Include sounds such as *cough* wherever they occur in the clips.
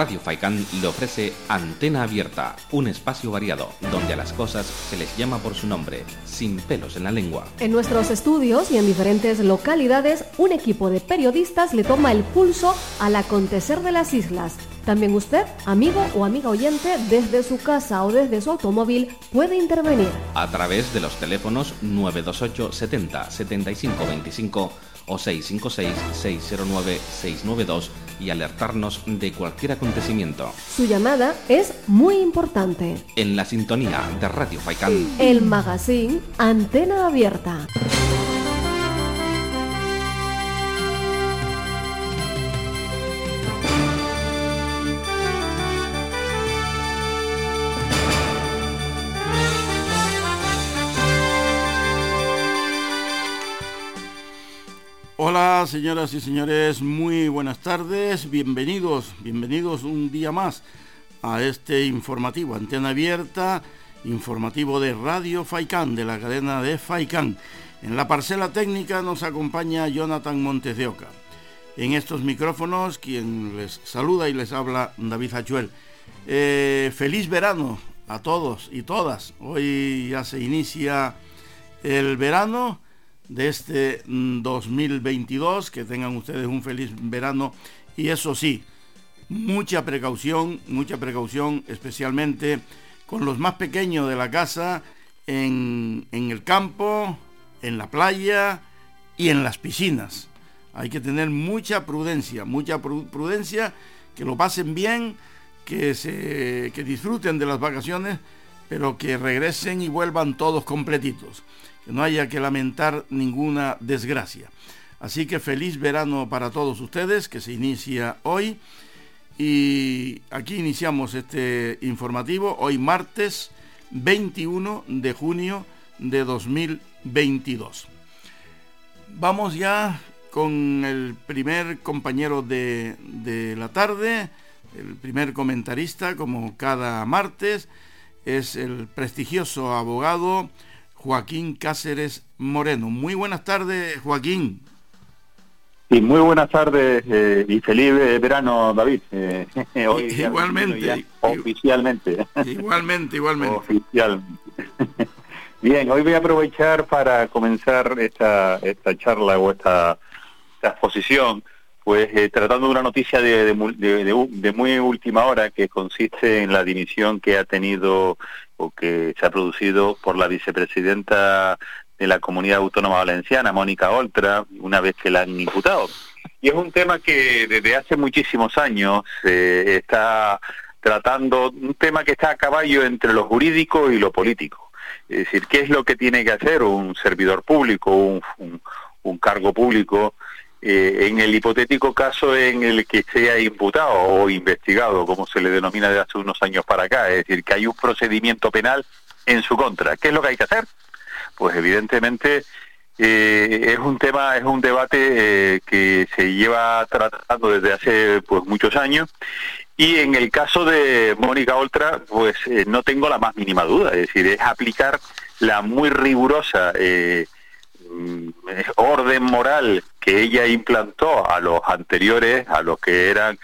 Radio Faicán le ofrece Antena Abierta, un espacio variado donde a las cosas se les llama por su nombre, sin pelos en la lengua. En nuestros estudios y en diferentes localidades, un equipo de periodistas le toma el pulso al acontecer de las islas. También usted, amigo o amiga oyente, desde su casa o desde su automóvil, puede intervenir. A través de los teléfonos 928 70 75 25 o 656-609-692 y alertarnos de cualquier acontecimiento. Su llamada es muy importante. En la sintonía de Radio Faicán. El magazine Antena Abierta. Señoras y señores, muy buenas tardes, bienvenidos, bienvenidos un día más a este informativo, antena abierta, informativo de Radio Faicán, de la cadena de Faicán. En la parcela técnica nos acompaña Jonathan Montes de Oca. En estos micrófonos, quien les saluda y les habla, David Hachuel. Eh, feliz verano a todos y todas. Hoy ya se inicia el verano de este 2022. Mm, que tengan ustedes un feliz verano y eso sí, mucha precaución, mucha precaución, especialmente con los más pequeños de la casa, en, en el campo, en la playa y en las piscinas. Hay que tener mucha prudencia, mucha prudencia, que lo pasen bien, que, se, que disfruten de las vacaciones, pero que regresen y vuelvan todos completitos no haya que lamentar ninguna desgracia. Así que feliz verano para todos ustedes, que se inicia hoy. Y aquí iniciamos este informativo, hoy martes 21 de junio de 2022. Vamos ya con el primer compañero de, de la tarde, el primer comentarista, como cada martes, es el prestigioso abogado Joaquín Cáceres Moreno. Muy buenas tardes, Joaquín. Y muy buenas tardes eh, y feliz verano, David. Eh, *laughs* igualmente. oficialmente. *laughs* Igualmente, igualmente. Oficialmente. *laughs* Bien, hoy voy a aprovechar para comenzar esta, esta charla o esta, exposición, pues eh, tratando de una noticia de, de, muy última hora que consiste en la dimisión que ha tenido que se ha producido por la vicepresidenta de la Comunidad Autónoma Valenciana, Mónica Oltra, una vez que la han imputado. Y es un tema que desde hace muchísimos años se está tratando, un tema que está a caballo entre lo jurídico y lo político. Es decir, ¿qué es lo que tiene que hacer un servidor público, un cargo público eh, en el hipotético caso en el que sea imputado o investigado, como se le denomina de hace unos años para acá, es decir, que hay un procedimiento penal en su contra. ¿Qué es lo que hay que hacer? Pues evidentemente eh, es un tema, es un debate eh, que se lleva tratando desde hace pues muchos años y en el caso de Mónica Oltra, pues no tengo la más mínima duda, es decir, es aplicar la muy rigurosa Mm, orden moral que ella implantó a los anteriores, a los que eran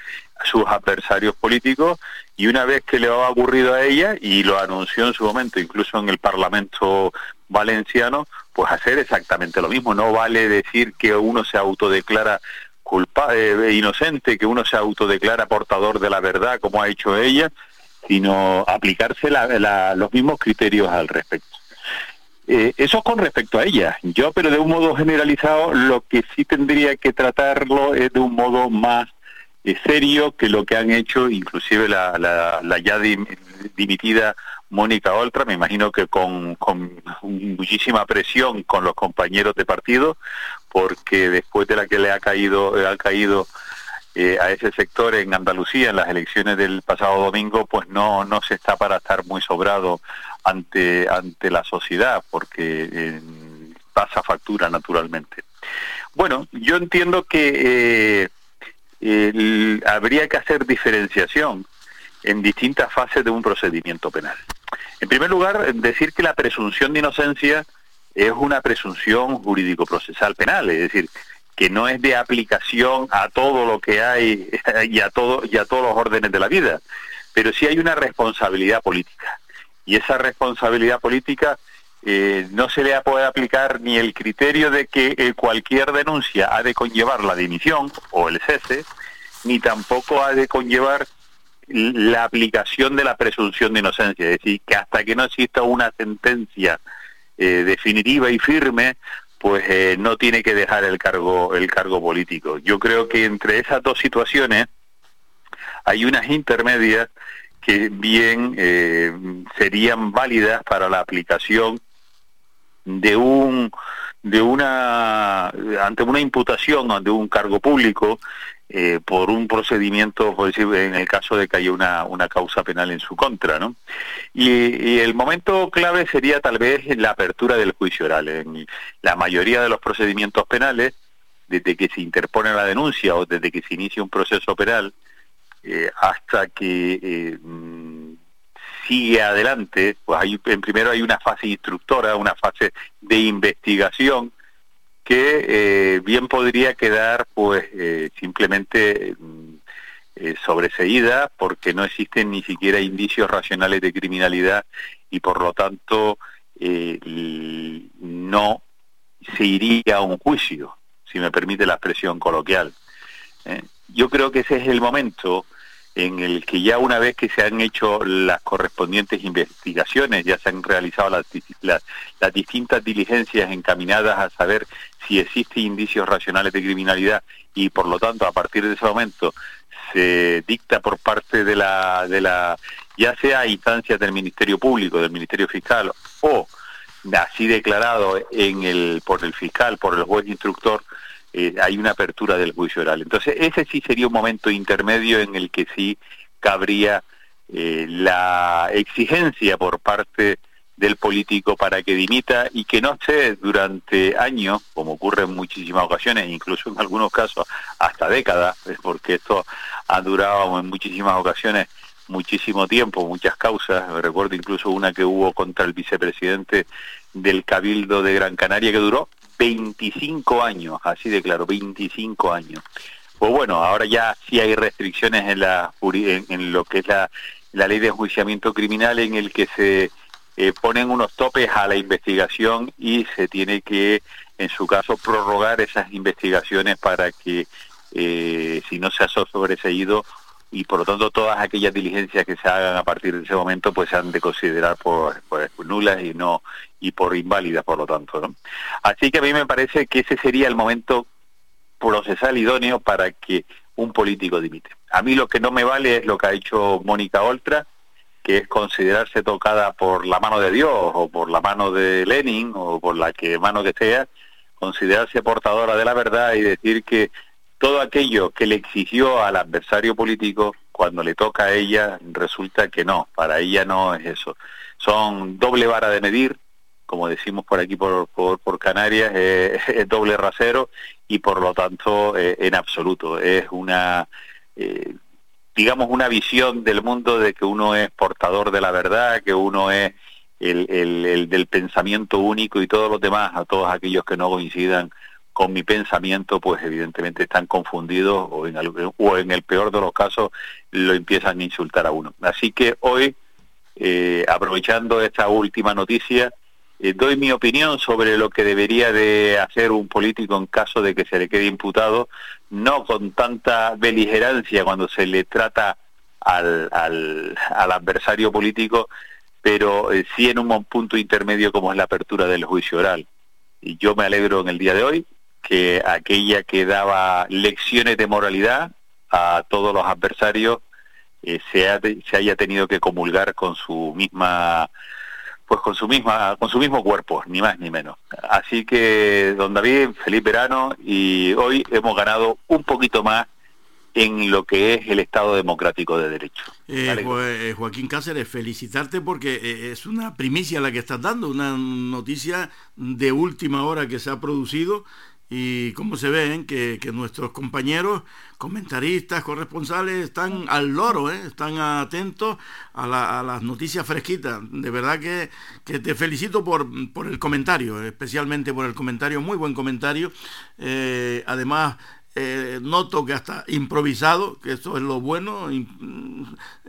sus adversarios políticos, y una vez que le ha ocurrido a ella, y lo anunció en su momento, incluso en el Parlamento valenciano, pues hacer exactamente lo mismo. No vale decir que uno se autodeclara culpable, eh, inocente, que uno se autodeclara portador de la verdad, como ha hecho ella, sino aplicarse los mismos criterios al respecto. Eh, eso con respecto a ella. Yo, pero de un modo generalizado, lo que sí tendría que tratarlo es de un modo más eh, serio que lo que han hecho inclusive la, la, ya dimitida Mónica Oltra, me imagino que con, muchísima presión con los compañeros de partido, porque después de la que le ha caído, ha caído eh, a ese sector en Andalucía en las elecciones del pasado domingo, pues no, no se está para estar muy sobrado ante, ante la sociedad, porque eh, pasa factura naturalmente. Bueno, yo entiendo que eh, habría que hacer diferenciación en distintas fases de un procedimiento penal. En primer lugar, decir que la presunción de inocencia es una presunción jurídico-procesal penal, es decir, que no es de aplicación a todo lo que hay *laughs* y a todo y a todos los órdenes de la vida, pero sí hay una responsabilidad política y esa responsabilidad política eh, no se le puede aplicar ni el criterio de que eh, cualquier denuncia ha de conllevar la dimisión o el cese, ni tampoco ha de conllevar la aplicación de la presunción de inocencia, es decir, que hasta que no exista una sentencia eh, definitiva y firme, pues eh, no tiene que dejar el cargo el cargo político. Yo creo que entre esas dos situaciones hay unas intermedias que bien eh, serían válidas para la aplicación de un de una ante una imputación de un cargo público eh, por un procedimiento, por decir, en el caso de que haya una, una causa penal en su contra, ¿no? Y, el momento clave sería tal vez la apertura del juicio oral. En la mayoría de los procedimientos penales, desde que se interpone la denuncia o desde que se inicia un proceso penal, eh, hasta que eh, mm, sigue adelante, pues hay, en primero hay una fase instructora, una fase de investigación, que eh, bien podría quedar pues eh, simplemente mm, sobreseída porque no existen ni siquiera indicios racionales de criminalidad y por lo tanto no se iría a un juicio, si me permite la expresión coloquial. Yo creo que ese es el momento en el que ya una vez que se han hecho las correspondientes investigaciones, ya se han realizado las, las, distintas diligencias encaminadas a saber si existen indicios racionales de criminalidad y por lo tanto a partir de ese momento se dicta por parte de la, de la ya sea instancias del Ministerio Público, del Ministerio Fiscal o así declarado en el, por el fiscal, por el juez instructor, eh, hay una apertura del juicio oral. Entonces, ese sí sería un momento intermedio en el que sí cabría eh, la exigencia por parte del político para que dimita y que no esté durante años, como ocurre en muchísimas ocasiones, incluso en algunos casos hasta décadas, *laughs* porque esto ha durado en muchísimas ocasiones muchísimo tiempo, muchas causas. Recuerdo incluso una que hubo contra el vicepresidente del Cabildo de Gran Canaria que duró 25 años, así de claro, 25 años. Pues bueno, ahora ya sí hay restricciones en, la, en, lo que es la, ley de enjuiciamiento criminal en el que se eh, ponen unos topes a la investigación y se tiene que, en su caso, prorrogar esas investigaciones para que, eh, si no se ha sobreseído, y por lo tanto todas aquellas diligencias que se hagan a partir de ese momento pues se han de considerar por, nulas y no y por inválidas por lo tanto ¿no? así que a mí me parece que ese sería el momento procesal idóneo para que un político dimite a mí lo que no me vale es lo que ha hecho Mónica Oltra que es considerarse tocada por la mano de Dios o por la mano de Lenin o por la que mano que sea considerarse portadora de la verdad y decir que todo aquello que le exigió al adversario político, cuando le toca a ella, resulta que no, para ella no es eso. Son doble vara de medir, como decimos por aquí por, por, Canarias, *laughs* es doble rasero y por lo tanto eh, en absoluto es una, eh, digamos, una visión del mundo de que uno es portador de la verdad, que uno es el, el, el del pensamiento único y todos los demás, a todos aquellos que no coincidan con mi pensamiento, pues evidentemente están confundidos o en, el, o en el peor de los casos lo empiezan a insultar a uno. Así que hoy, eh, aprovechando esta última noticia, eh, doy mi opinión sobre lo que debería de hacer un político en caso de que se le quede imputado, no con tanta beligerancia cuando se le trata al, al, adversario político, pero eh, sí en un punto intermedio como es la apertura del juicio oral. Y yo me alegro en el día de hoy que aquella que daba lecciones de moralidad a todos los adversarios eh, se, se haya tenido que comulgar con su misma pues con su misma con su mismo cuerpo ni más ni menos así que don David feliz verano y hoy hemos ganado un poquito más en lo que es el Estado democrático de derecho. Eh, eh, Joaquín Cáceres, felicitarte porque es una primicia la que estás dando, una noticia de última hora que se ha producido y como se ven que, nuestros compañeros comentaristas, corresponsales están al loro, ¿eh? están atentos a, las noticias fresquitas. De verdad que, te felicito por, por, el comentario, especialmente por el comentario, muy buen comentario. Eh, además, eh, noto que hasta improvisado, que eso es lo bueno, mm,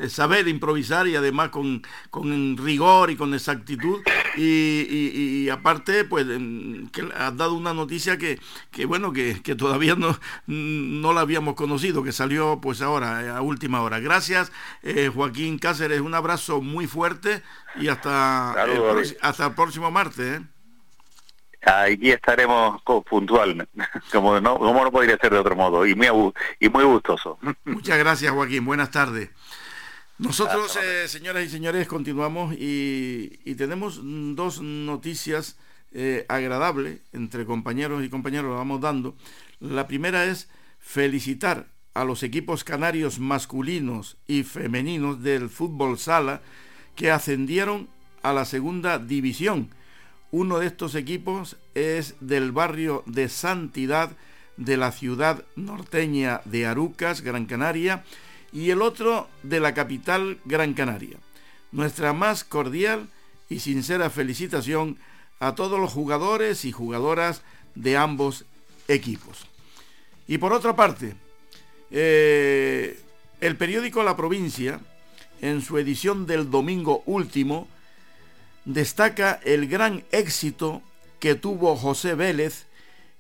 saber improvisar y además con, rigor y con exactitud. Y, aparte, pues que has dado una noticia que, bueno, que, todavía no, no la habíamos conocido, que salió pues ahora, eh, a última hora. Gracias, eh, Joaquín Cáceres, un abrazo muy fuerte y hasta, hasta el próximo martes. Aquí estaremos puntual, *laughs* como no, como no podría ser de otro modo, y muy, y muy gustoso. *laughs* Muchas gracias, Joaquín. Buenas tardes. Nosotros, eh, señoras y señores, continuamos y, tenemos dos noticias eh, agradables entre compañeros y compañeros, lo vamos dando. La primera es felicitar a los equipos canarios masculinos y femeninos del fútbol sala que ascendieron a la segunda división uno de estos equipos es del barrio de Santidad de la ciudad norteña de Arucas, Gran Canaria, y el otro de la capital Gran Canaria. Nuestra más cordial y sincera felicitación a todos los jugadores y jugadoras de ambos equipos. Y por otra parte, eh, el periódico La Provincia, en su edición del domingo último, destaca el gran éxito que tuvo José Vélez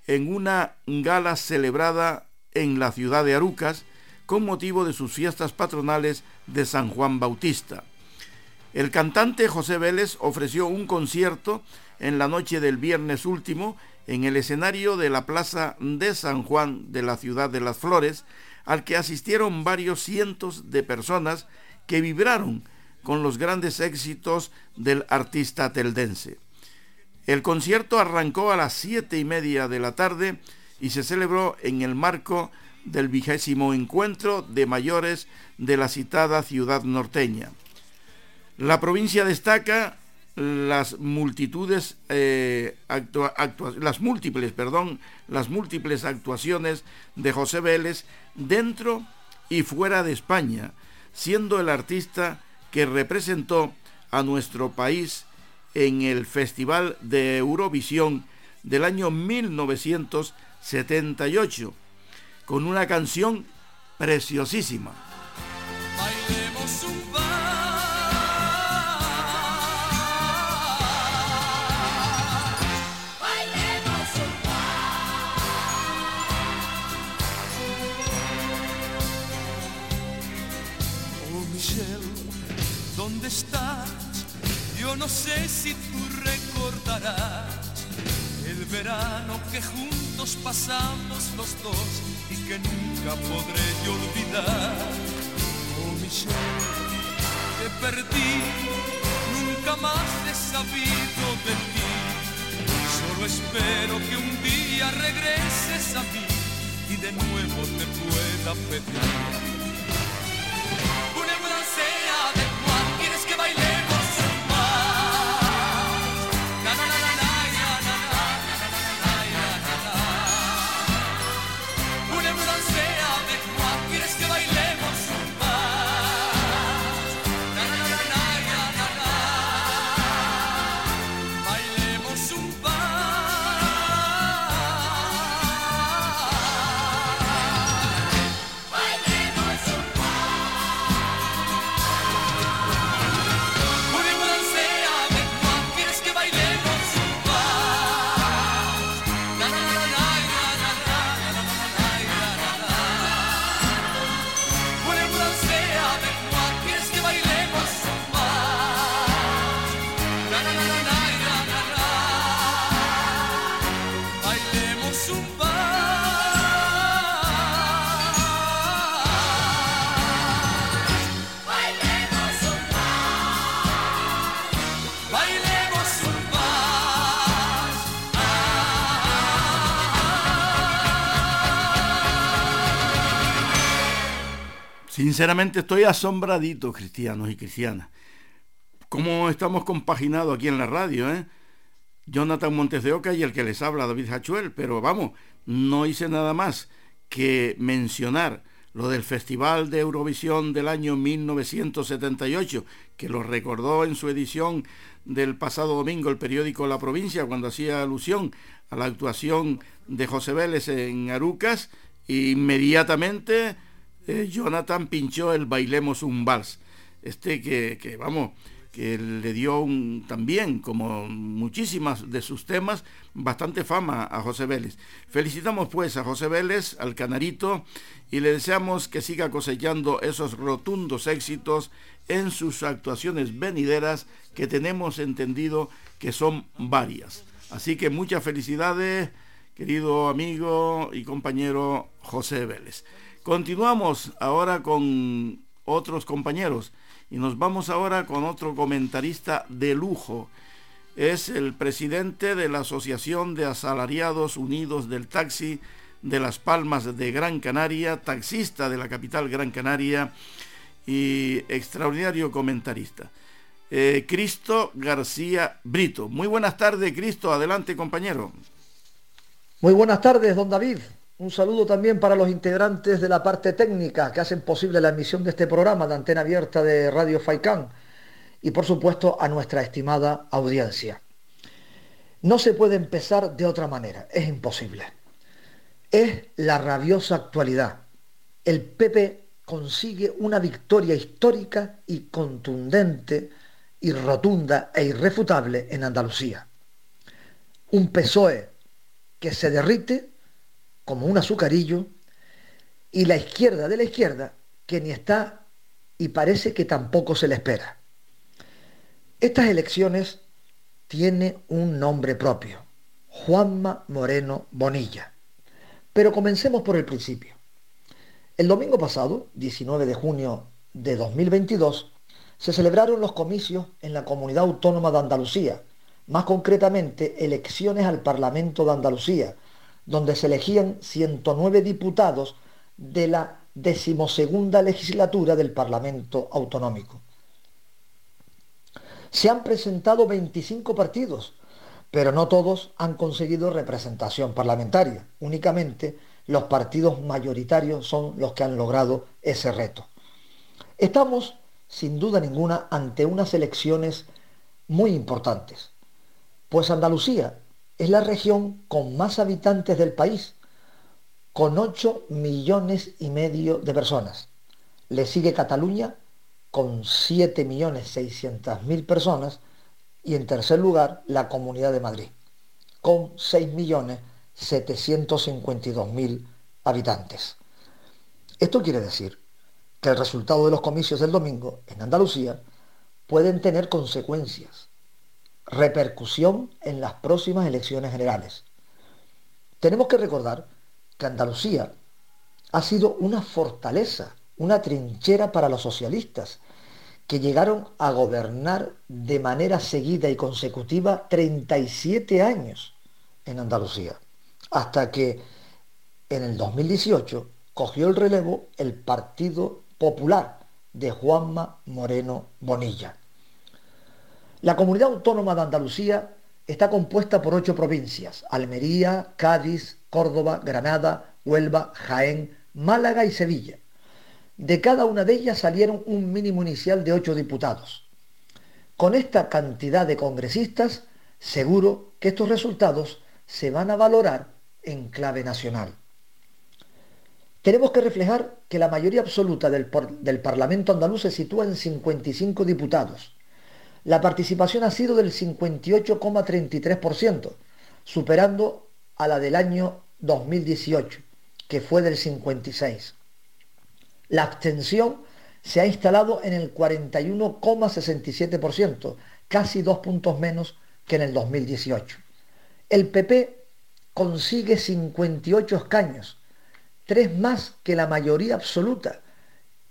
en una gala celebrada en la ciudad de Arucas con motivo de sus fiestas patronales de San Juan Bautista. El cantante José Vélez ofreció un concierto en la noche del viernes último en el escenario de la Plaza de San Juan de la ciudad de las Flores, al que asistieron varios cientos de personas que vibraron con los grandes éxitos del artista teldense. El concierto arrancó a las siete y media de la tarde y se celebró en el marco del vigésimo encuentro de mayores de la citada ciudad norteña. La provincia destaca las multitudes eh, las múltiples perdón las múltiples actuaciones de José Vélez dentro y fuera de España siendo el artista que representó a nuestro país en el Festival de Eurovisión del año 1978, con una canción preciosísima. No sé si tú recordarás el verano que juntos pasamos los dos y que nunca podré yo olvidar. Oh Michelle, te perdí, nunca más he sabido de ti. Solo espero que un día regreses a mí y de nuevo te pueda pedir Sinceramente estoy asombradito, cristianos y cristianas. ¿Cómo estamos compaginados aquí en la radio? Eh? Jonathan Montes de Oca y el que les habla David Hachuel, pero vamos, no hice nada más que mencionar lo del Festival de Eurovisión del año 1978, que lo recordó en su edición del pasado domingo el periódico La Provincia, cuando hacía alusión a la actuación de José Vélez en Arucas, e inmediatamente eh, Jonathan pinchó el Bailemos un Vals. Este que, vamos, que le dio también, como muchísimas de sus temas, bastante fama a José Vélez. Felicitamos pues a José Vélez, al Canarito, y le deseamos que siga cosechando esos rotundos éxitos en sus actuaciones venideras que tenemos entendido que son varias. Así que muchas felicidades, querido amigo y compañero José Vélez. Continuamos ahora con otros compañeros. Y nos vamos ahora con otro comentarista de lujo. Es el presidente de la Asociación de Asalariados Unidos del Taxi de Las Palmas de Gran Canaria, taxista de la capital Gran Canaria y extraordinario comentarista. Eh, Cristo García Brito. Muy buenas tardes, Cristo. Adelante, compañero. Muy buenas tardes, don David. Un saludo también para los integrantes de la parte técnica que hacen posible la emisión de este programa de antena abierta de Radio Faicán y por supuesto a nuestra estimada audiencia. No se puede empezar de otra manera, es imposible. Es la rabiosa actualidad. El PP consigue una victoria histórica y contundente y rotunda e irrefutable en Andalucía. Un PSOE que se derrite como un azucarillo, y la izquierda de la izquierda, que ni está y parece que tampoco se le espera. Estas elecciones tiene un nombre propio, Juanma Moreno Bonilla. Pero comencemos por el principio. El domingo pasado, 19 de junio de 2022, se celebraron los comicios en la Comunidad Autónoma de Andalucía, más concretamente elecciones al Parlamento de Andalucía, donde se elegían 109 diputados de la decimosegunda legislatura del Parlamento Autonómico. Se han presentado 25 partidos, pero no todos han conseguido representación parlamentaria. Únicamente los partidos mayoritarios son los que han logrado ese reto. Estamos, sin duda ninguna, ante unas elecciones muy importantes, pues Andalucía es la región con más habitantes del país, con 8 millones y medio de personas. Le sigue Cataluña con 7 millones 600 mil personas y en tercer lugar la Comunidad de Madrid con 6 millones 752 mil habitantes. Esto quiere decir que el resultado de los comicios del domingo en Andalucía pueden tener consecuencias repercusión en las próximas elecciones generales. Tenemos que recordar que Andalucía ha sido una fortaleza, una trinchera para los socialistas, que llegaron a gobernar de manera seguida y consecutiva 37 años en Andalucía, hasta que en el 2018 cogió el relevo el Partido Popular de Juanma Moreno Bonilla. La comunidad autónoma de Andalucía está compuesta por ocho provincias, Almería, Cádiz, Córdoba, Granada, Huelva, Jaén, Málaga y Sevilla. De cada una de ellas salieron un mínimo inicial de ocho diputados. Con esta cantidad de congresistas, seguro que estos resultados se van a valorar en clave nacional. Tenemos que reflejar que la mayoría absoluta del, del Parlamento andaluz se sitúa en 55 diputados la participación ha sido del 58,33%, superando a la del año 2018, que fue del 56%. La abstención se ha instalado en el 41,67%, casi dos puntos menos que en el 2018. El PP consigue 58 escaños, tres más que la mayoría absoluta,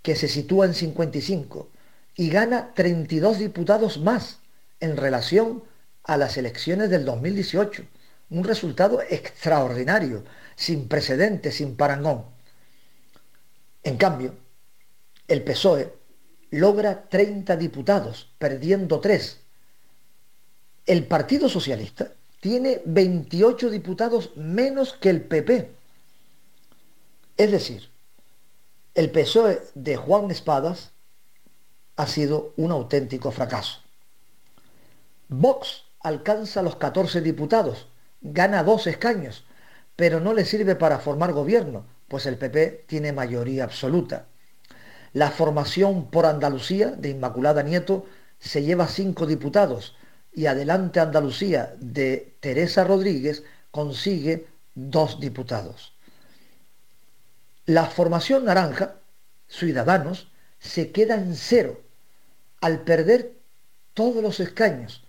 que se sitúa en 55, y gana 32 diputados más en relación a las elecciones del 2018. Un resultado extraordinario, sin precedentes, sin parangón. En cambio, el PSOE logra 30 diputados, perdiendo 3. El Partido Socialista tiene 28 diputados menos que el PP. Es decir, el PSOE de Juan Espadas ha sido un auténtico fracaso. Vox alcanza los 14 diputados, gana dos escaños, pero no le sirve para formar gobierno, pues el PP tiene mayoría absoluta. La formación por Andalucía de Inmaculada Nieto se lleva cinco diputados y Adelante Andalucía de Teresa Rodríguez consigue dos diputados. La formación naranja, Ciudadanos, se queda en cero al perder todos los escaños,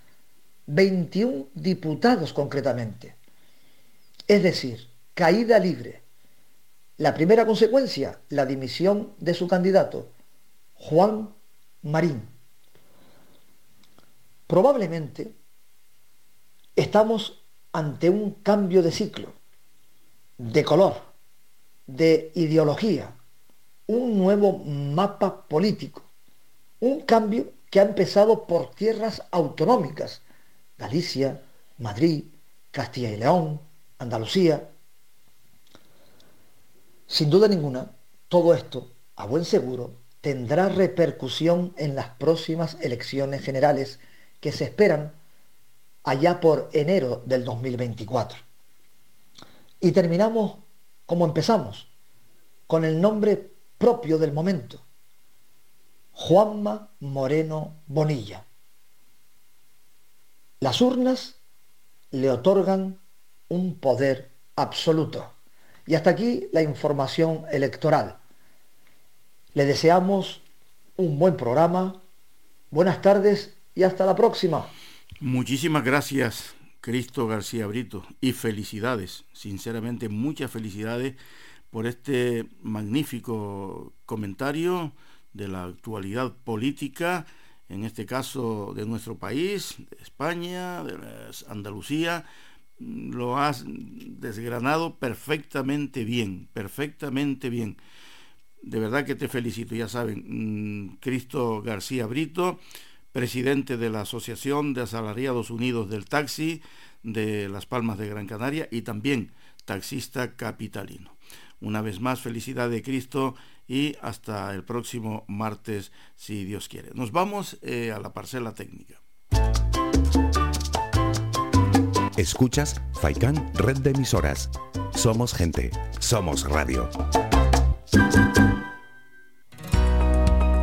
21 diputados concretamente. Es decir, caída libre. La primera consecuencia, la dimisión de su candidato, Juan Marín. Probablemente estamos ante un cambio de ciclo, de color, de ideología, un nuevo mapa político, un cambio que ha empezado por tierras autonómicas, Galicia, Madrid, Castilla y León, Andalucía. Sin duda ninguna, todo esto, a buen seguro, tendrá repercusión en las próximas elecciones generales que se esperan allá por enero del 2024. Y terminamos como empezamos, con el nombre propio del momento, Juanma Moreno Bonilla. Las urnas le otorgan un poder absoluto. Y hasta aquí la información electoral. Le deseamos un buen programa, buenas tardes y hasta la próxima. Muchísimas gracias, Cristo García Brito, y felicidades, sinceramente muchas felicidades por este magnífico comentario de la actualidad política, en este caso de nuestro país, de España, de Andalucía, lo has desgranado perfectamente bien, perfectamente bien. De verdad que te felicito, ya saben, mm, Cristo García Brito, presidente de la Asociación de Asalariados Unidos del Taxi de Las Palmas de Gran Canaria y también taxista capitalino. Una vez más, felicidad de Cristo y hasta el próximo martes, si Dios quiere. Nos vamos eh, a la parcela técnica. Escuchas Faikán Red de Emisoras. Somos gente, somos radio.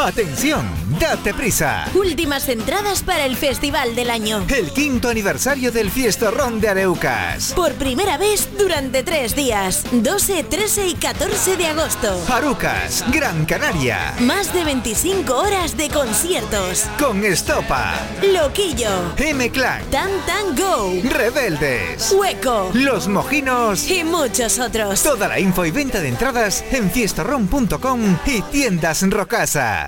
¡Atención! ¡Date prisa! Últimas entradas para el Festival del Año. El quinto aniversario del Fiestorrón de Areucas. Por primera vez durante tres días. 12, 13 y 14 de agosto. Arucas, Gran Canaria. Más de 25 horas de conciertos. Con Estopa. Loquillo. M-Clan. Tan Tan Go. Rebeldes. Hueco. Los Mojinos. Y muchos otros. Toda la info y venta de entradas en fiestorrón.com y tiendas Rocasa.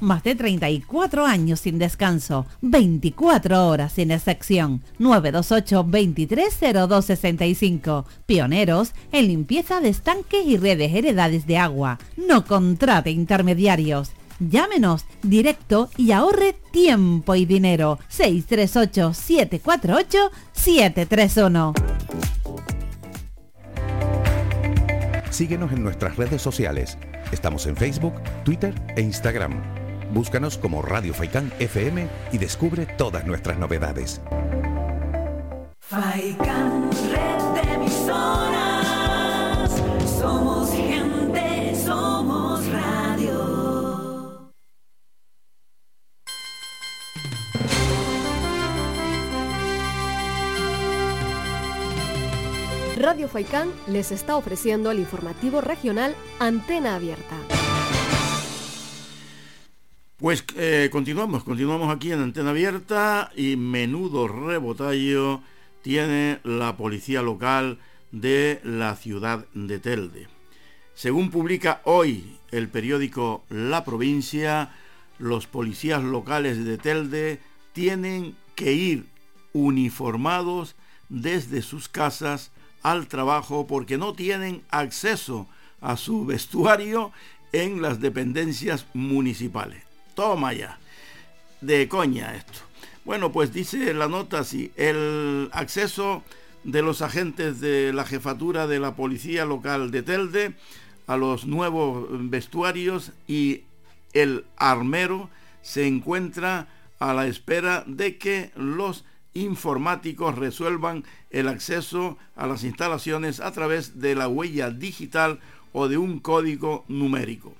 Más de 34 años sin descanso, 24 horas sin excepción. 928 230265. Pioneros en limpieza de estanques y redes heredades de agua. No contrate intermediarios. Llámenos directo y ahorre tiempo y dinero. 638-748-731. Síguenos en nuestras redes sociales. Estamos en Facebook, Twitter e Instagram. Búscanos como Radio Faikán FM y descubre todas nuestras novedades. Faikán, red de emisoras. Somos gente, somos radio. Radio Faikán les está ofreciendo el informativo regional Antena Abierta. Pues eh, continuamos, continuamos aquí en Antena Abierta y menudo rebotallo tiene la policía local de la ciudad de Telde. Según publica hoy el periódico La Provincia, los policías locales de Telde tienen que ir uniformados desde sus casas al trabajo porque no tienen acceso a su vestuario en las dependencias municipales. Toma ya. De coña esto. Bueno, pues dice la nota así, el acceso de los agentes de la jefatura de la policía local de Telde a los nuevos vestuarios y el armero se encuentra a la espera de que los informáticos resuelvan el acceso a las instalaciones a través de la huella digital o de un código numérico.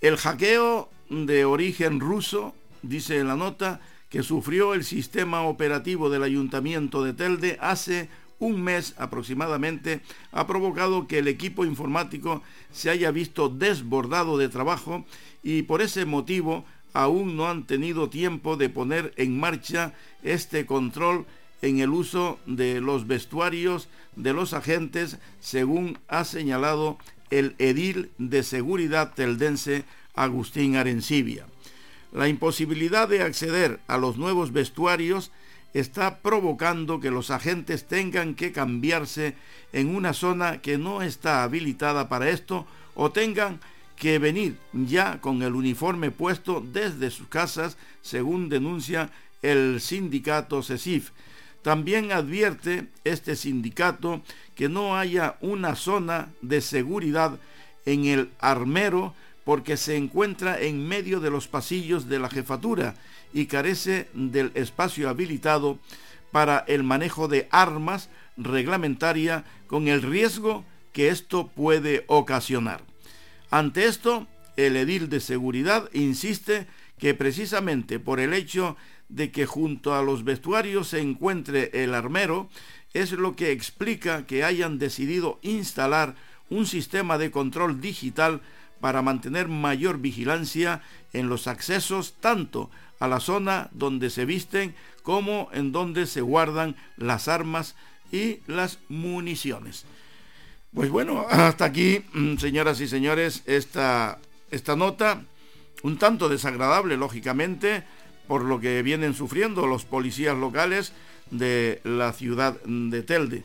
El hackeo de origen ruso, dice la nota, que sufrió el sistema operativo del ayuntamiento de Telde hace un mes aproximadamente, ha provocado que el equipo informático se haya visto desbordado de trabajo y por ese motivo aún no han tenido tiempo de poner en marcha este control en el uso de los vestuarios de los agentes, según ha señalado el edil de seguridad teldense Agustín Arencibia. La imposibilidad de acceder a los nuevos vestuarios está provocando que los agentes tengan que cambiarse en una zona que no está habilitada para esto o tengan que venir ya con el uniforme puesto desde sus casas, según denuncia el sindicato CESIF. También advierte este sindicato que no haya una zona de seguridad en el armero porque se encuentra en medio de los pasillos de la jefatura y carece del espacio habilitado para el manejo de armas reglamentaria con el riesgo que esto puede ocasionar. Ante esto, el edil de seguridad insiste que precisamente por el hecho de que junto a los vestuarios se encuentre el armero, es lo que explica que hayan decidido instalar un sistema de control digital para mantener mayor vigilancia en los accesos tanto a la zona donde se visten como en donde se guardan las armas y las municiones. Pues bueno, hasta aquí, mm, señoras y señores, esta, esta nota, un tanto desagradable, lógicamente, por lo que vienen sufriendo los policías locales de la ciudad de Telde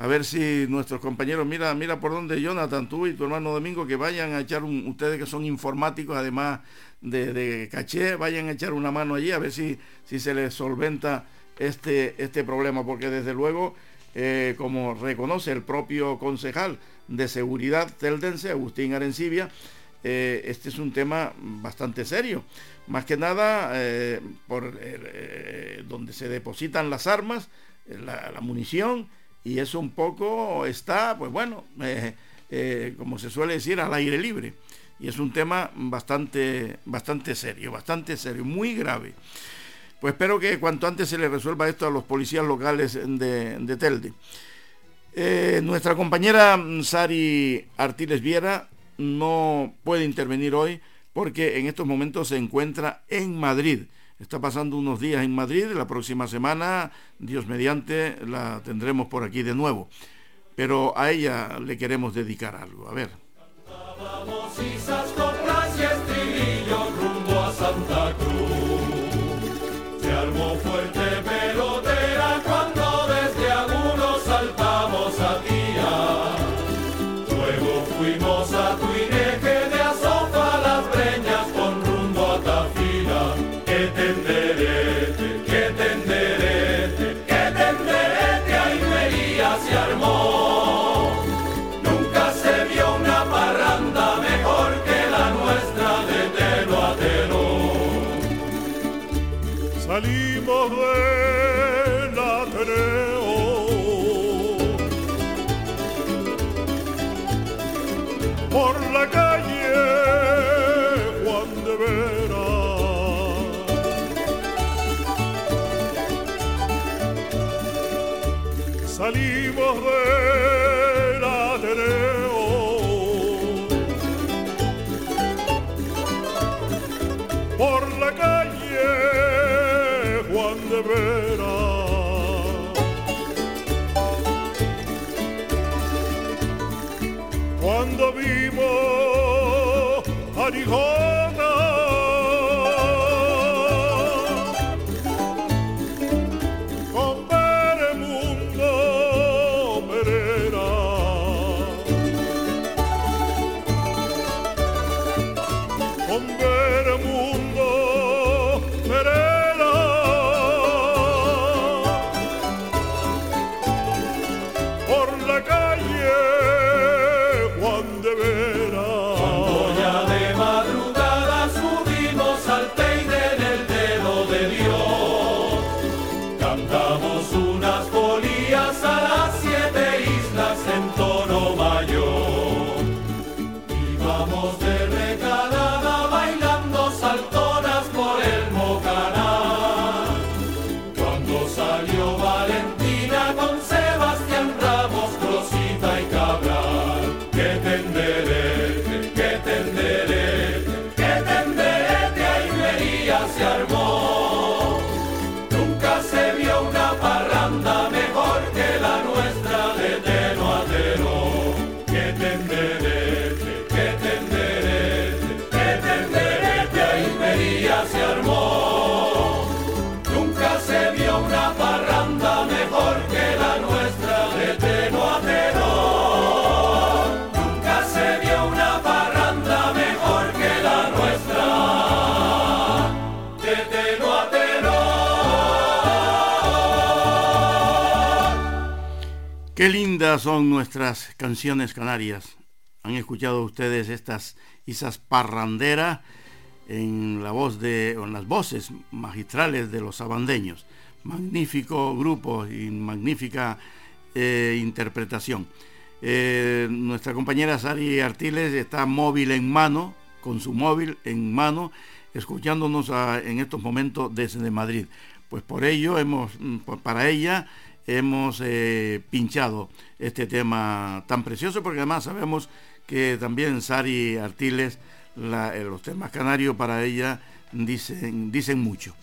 a ver si nuestros compañeros, mira, mira por dónde Jonathan, tú y tu hermano Domingo, que vayan a echar un, ustedes que son informáticos, además de, caché, vayan a echar una mano allí a ver si, si se les solventa este, este problema, porque desde luego, eh, como reconoce el propio concejal de seguridad teldense, Agustín Arencibia, eh, este es un tema bastante serio. Más que nada, eh, por donde se depositan las armas, la munición, y eso un poco está, pues bueno, eh, eh, como se suele decir, al aire libre. Y es un tema bastante, bastante serio, bastante serio, muy grave. Pues espero que cuanto antes se le resuelva esto a los policías locales de, Telde. Eh, nuestra compañera Sari Artiles Viera no puede intervenir hoy porque en estos momentos se encuentra en Madrid está pasando unos días en Madrid, la próxima semana, Dios mediante, la tendremos por aquí de nuevo. Pero a ella le queremos dedicar algo. A ver. Nunca se vio una parranda mejor que la nuestra de teno a teno. Nunca se vio una parranda mejor que la nuestra de teno a Qué lindas son nuestras canciones canarias. Han escuchado ustedes estas isas parranderas en la voz de, en las voces magistrales de los sabandeños. Magnífico grupo y magnífica eh, interpretación. Eh, nuestra compañera Sari Artiles está móvil en mano, con su móvil en mano, escuchándonos a- en estos momentos desde Madrid. Pues por ello hemos, mm, para ella hemos eh, pinchado este tema tan precioso, porque además sabemos que también Sari Artiles, la- los temas canarios para ella dicen, dicen mucho.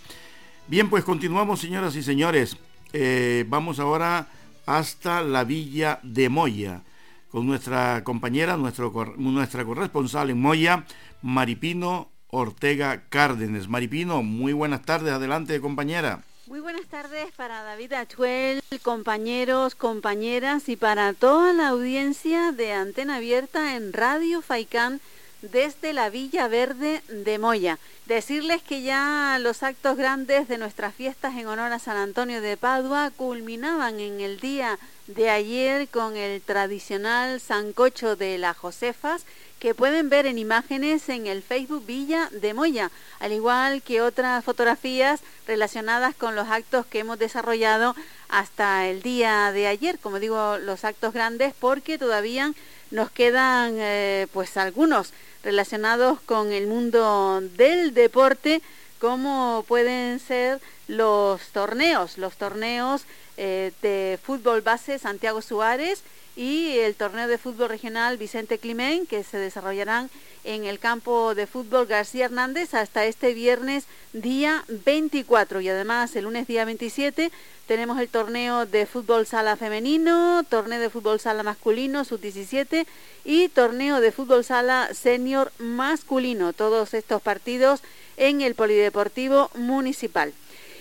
Bien, pues continuamos, señoras y señores. Eh, vamos ahora hasta la villa de Moya, con nuestra compañera, nuestro, nuestra corresponsal en Moya, Maripino Ortega Cárdenas. Maripino, muy buenas tardes, adelante compañera. Muy buenas tardes para David Achuel, compañeros, compañeras y para toda la audiencia de Antena Abierta en Radio Faicán desde la Villa Verde de Moya. Decirles que ya los actos grandes de nuestras fiestas en honor a San Antonio de Padua culminaban en el día de ayer con el tradicional sancocho de las Josefas que pueden ver en imágenes en el Facebook Villa de Moya, al igual que otras fotografías relacionadas con los actos que hemos desarrollado hasta el día de ayer, como digo, los actos grandes, porque todavía nos quedan eh, pues algunos relacionados con el mundo del deporte, como pueden ser los torneos, los torneos eh, de fútbol base Santiago Suárez y el torneo de fútbol regional Vicente Climent, que se desarrollarán en el campo de fútbol García Hernández hasta este viernes día 24 y además el lunes día 27 tenemos el torneo de fútbol sala femenino, torneo de fútbol sala masculino sub-17 y torneo de fútbol sala senior masculino, todos estos partidos en el Polideportivo Municipal.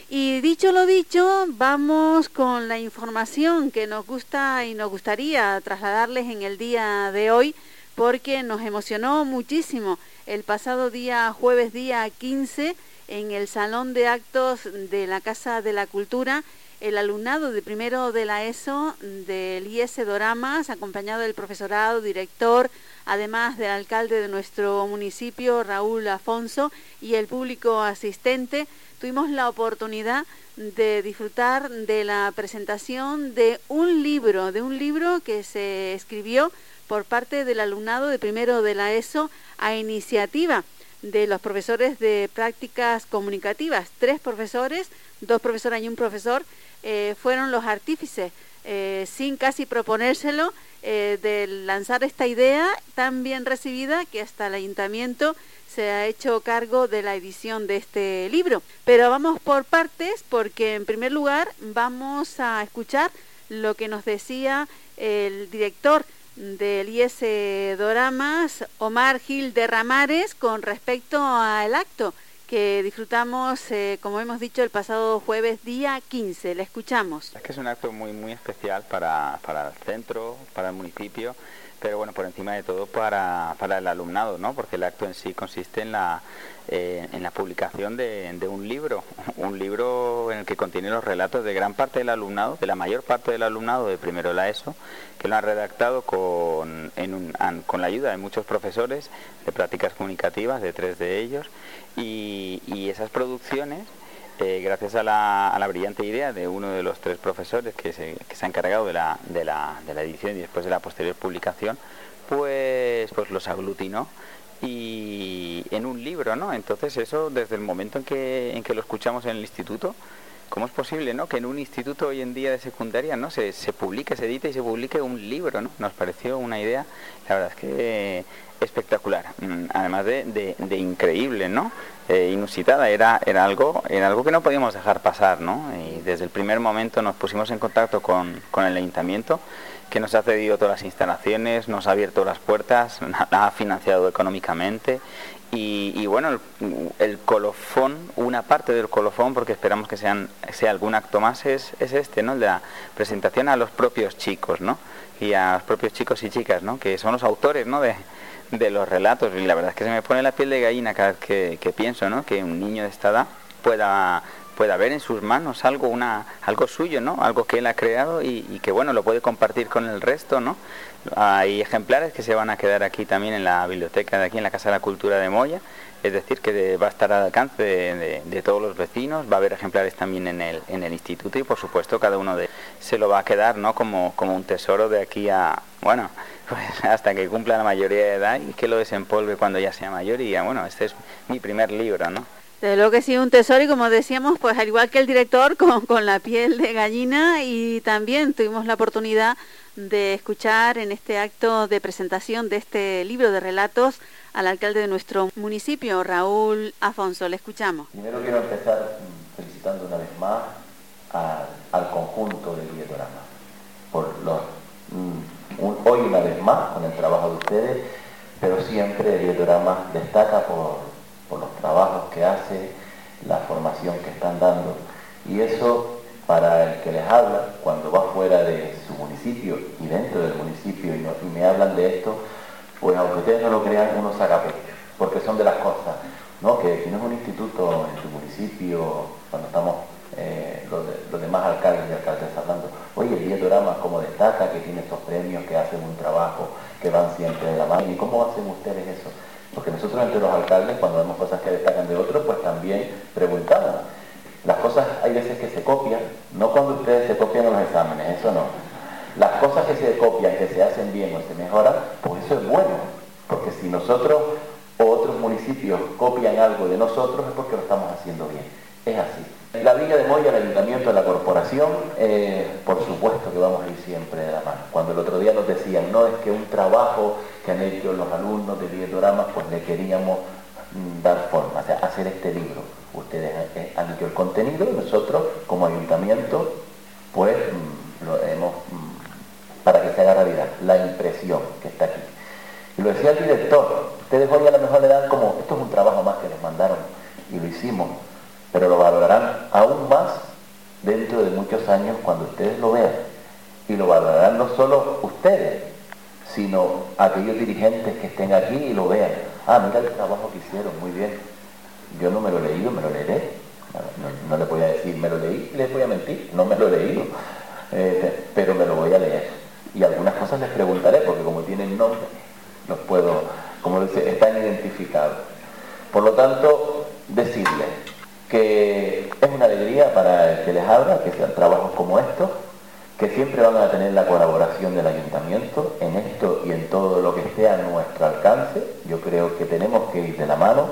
Y dicho lo dicho, vamos con la información que nos gusta y nos gustaría trasladarles en el día de hoy, porque nos emocionó muchísimo. El pasado día jueves día 15 en el Salón de Actos de la Casa de la Cultura el alumnado de primero de la ESO del IS Doramas, acompañado del profesorado, director, además del alcalde de nuestro municipio, Raúl Afonso, y el público asistente, tuvimos la oportunidad de disfrutar de la presentación de un libro, de un libro que se escribió por parte del alumnado de primero de la ESO a iniciativa de los profesores de prácticas comunicativas. Tres profesores, dos profesoras y un profesor, eh, fueron los artífices eh, sin casi proponérselo, eh, de lanzar esta idea tan bien recibida que hasta el ayuntamiento se ha hecho cargo de la edición de este libro. Pero vamos por partes porque en primer lugar vamos a escuchar lo que nos decía el director del IS Doramas, Omar Gil de Ramares, con respecto al acto que disfrutamos, eh, como hemos dicho, el pasado jueves día 15. Le escuchamos. Es que es un acto muy, muy especial para, para el centro, para el municipio, pero bueno, por encima de todo para, para el alumnado, ¿no? Porque el acto en sí consiste en la, eh, en la publicación de, un libro, *laughs* un libro en el que contiene los relatos de gran parte del alumnado, de la mayor parte del alumnado de primero la ESO, que lo han redactado con, en un, con la ayuda de muchos profesores de prácticas comunicativas, de tres de ellos, y, y esas producciones eh, gracias a la, a la, brillante idea de uno de los tres profesores que se, que se ha encargado de la, de, la, de la, edición y después de la posterior publicación, pues, pues los aglutinó y en un libro, ¿no? Entonces eso desde el momento en que, en que lo escuchamos en el instituto, ¿cómo es posible, ¿no? Que en un instituto hoy en día de secundaria, ¿no? Se, se publique, se edite y se publique un libro, ¿no? Nos pareció una idea, la verdad es que espectacular, mm, además de, de, increíble, ¿no? Eh, inusitada, era, era, algo, era algo que no podíamos dejar pasar, ¿no? Y desde el primer momento nos pusimos en contacto con, con el ayuntamiento, que nos ha cedido todas las instalaciones, nos ha abierto las puertas, *laughs* ha financiado económicamente y, bueno, el, colofón, una parte del colofón, porque esperamos que sean, sea algún acto más, es, es este, ¿no? El de la presentación a los propios chicos, ¿no? Y a los propios chicos y chicas, ¿no? Que son los autores, ¿no? De, de los relatos y la verdad es que se me pone la piel de gallina cada vez que, que pienso ¿no? que un niño de esta edad pueda pueda ver en sus manos algo una algo suyo no algo que él ha creado y, que bueno lo puede compartir con el resto no hay ejemplares que se van a quedar aquí también en la biblioteca de aquí en la casa de la cultura de Moya. Es decir que va a estar al alcance de, todos los vecinos. Va a haber ejemplares también en el en el instituto y por supuesto cada uno de se lo va a quedar no como como un tesoro de aquí a bueno *laughs* pues hasta que cumpla la mayoría de edad y que lo desempolve cuando ya sea mayor. Y ya, bueno, este es mi primer libro, ¿no? De lo que sí, un tesoro y como decíamos, pues al igual que el director, *laughs* con, con la piel de gallina y también tuvimos la oportunidad de escuchar en este acto de presentación de este libro de relatos al alcalde de nuestro municipio, Raúl Afonso. Le escuchamos. Primero quiero empezar felicitando una vez más al conjunto del Dietorama por un, hoy una vez más con el trabajo de ustedes, pero siempre el Dietorama destaca por, por los trabajos que hace, la formación que están dando. Y eso para el que les habla, cuando va fuera de su municipio y dentro del municipio y, me hablan de esto, pues aunque ustedes no lo crean, uno saca pecho, porque son de las cosas, ¿no? Que si no es un instituto en su municipio, cuando estamos eh, los, de, los, demás alcaldes y alcaldes hablando, oye, el Dietorama cómo destaca, que tiene estos premios, que hacen un trabajo, que van siempre de la mano, ¿y cómo hacen ustedes eso? Porque nosotros entre los alcaldes, cuando vemos cosas que destacan de otros, pues también preguntamos. Las cosas hay veces que se copian, no cuando ustedes se copian los exámenes, eso no. Las cosas que se copian, que se hacen bien o se mejoran, pues eso es bueno. Porque si nosotros o otros municipios copian algo de nosotros es porque lo estamos haciendo bien. Es así. La Villa de Moya, el Ayuntamiento, la Corporación, eh, por supuesto que vamos a ir siempre de la mano. Cuando el otro día nos decían, no, es que un trabajo que han hecho los alumnos de Dietorama, pues le queríamos mm, dar forma, o sea, hacer este libro. Ustedes eh, han hecho el contenido y nosotros, como Ayuntamiento, pues mm, lo hemos, mm, para que se haga realidad, la impresión que está aquí. Y lo decía el director, ustedes hoy a lo mejor le dan como, esto es un trabajo más que nos mandaron y lo hicimos, pero lo valorarán aún más dentro de muchos años cuando ustedes lo vean. Y lo valorarán no solo ustedes, sino aquellos dirigentes que estén aquí y lo vean. Ah, mira el trabajo que hicieron, muy bien. Yo no me lo he leído, me lo leeré. No, no, le voy a decir, me lo leí, les voy a mentir, no me lo he leído, eh, pero me lo voy a leer. Y algunas cosas les preguntaré, porque como tienen nombre, los puedo, como dice, están identificados. Por lo tanto, decirles, que es una alegría para el que les habla, que sean trabajos como estos, que siempre van a tener la colaboración del ayuntamiento en esto y en todo lo que esté a nuestro alcance. Yo creo que tenemos que ir de la mano.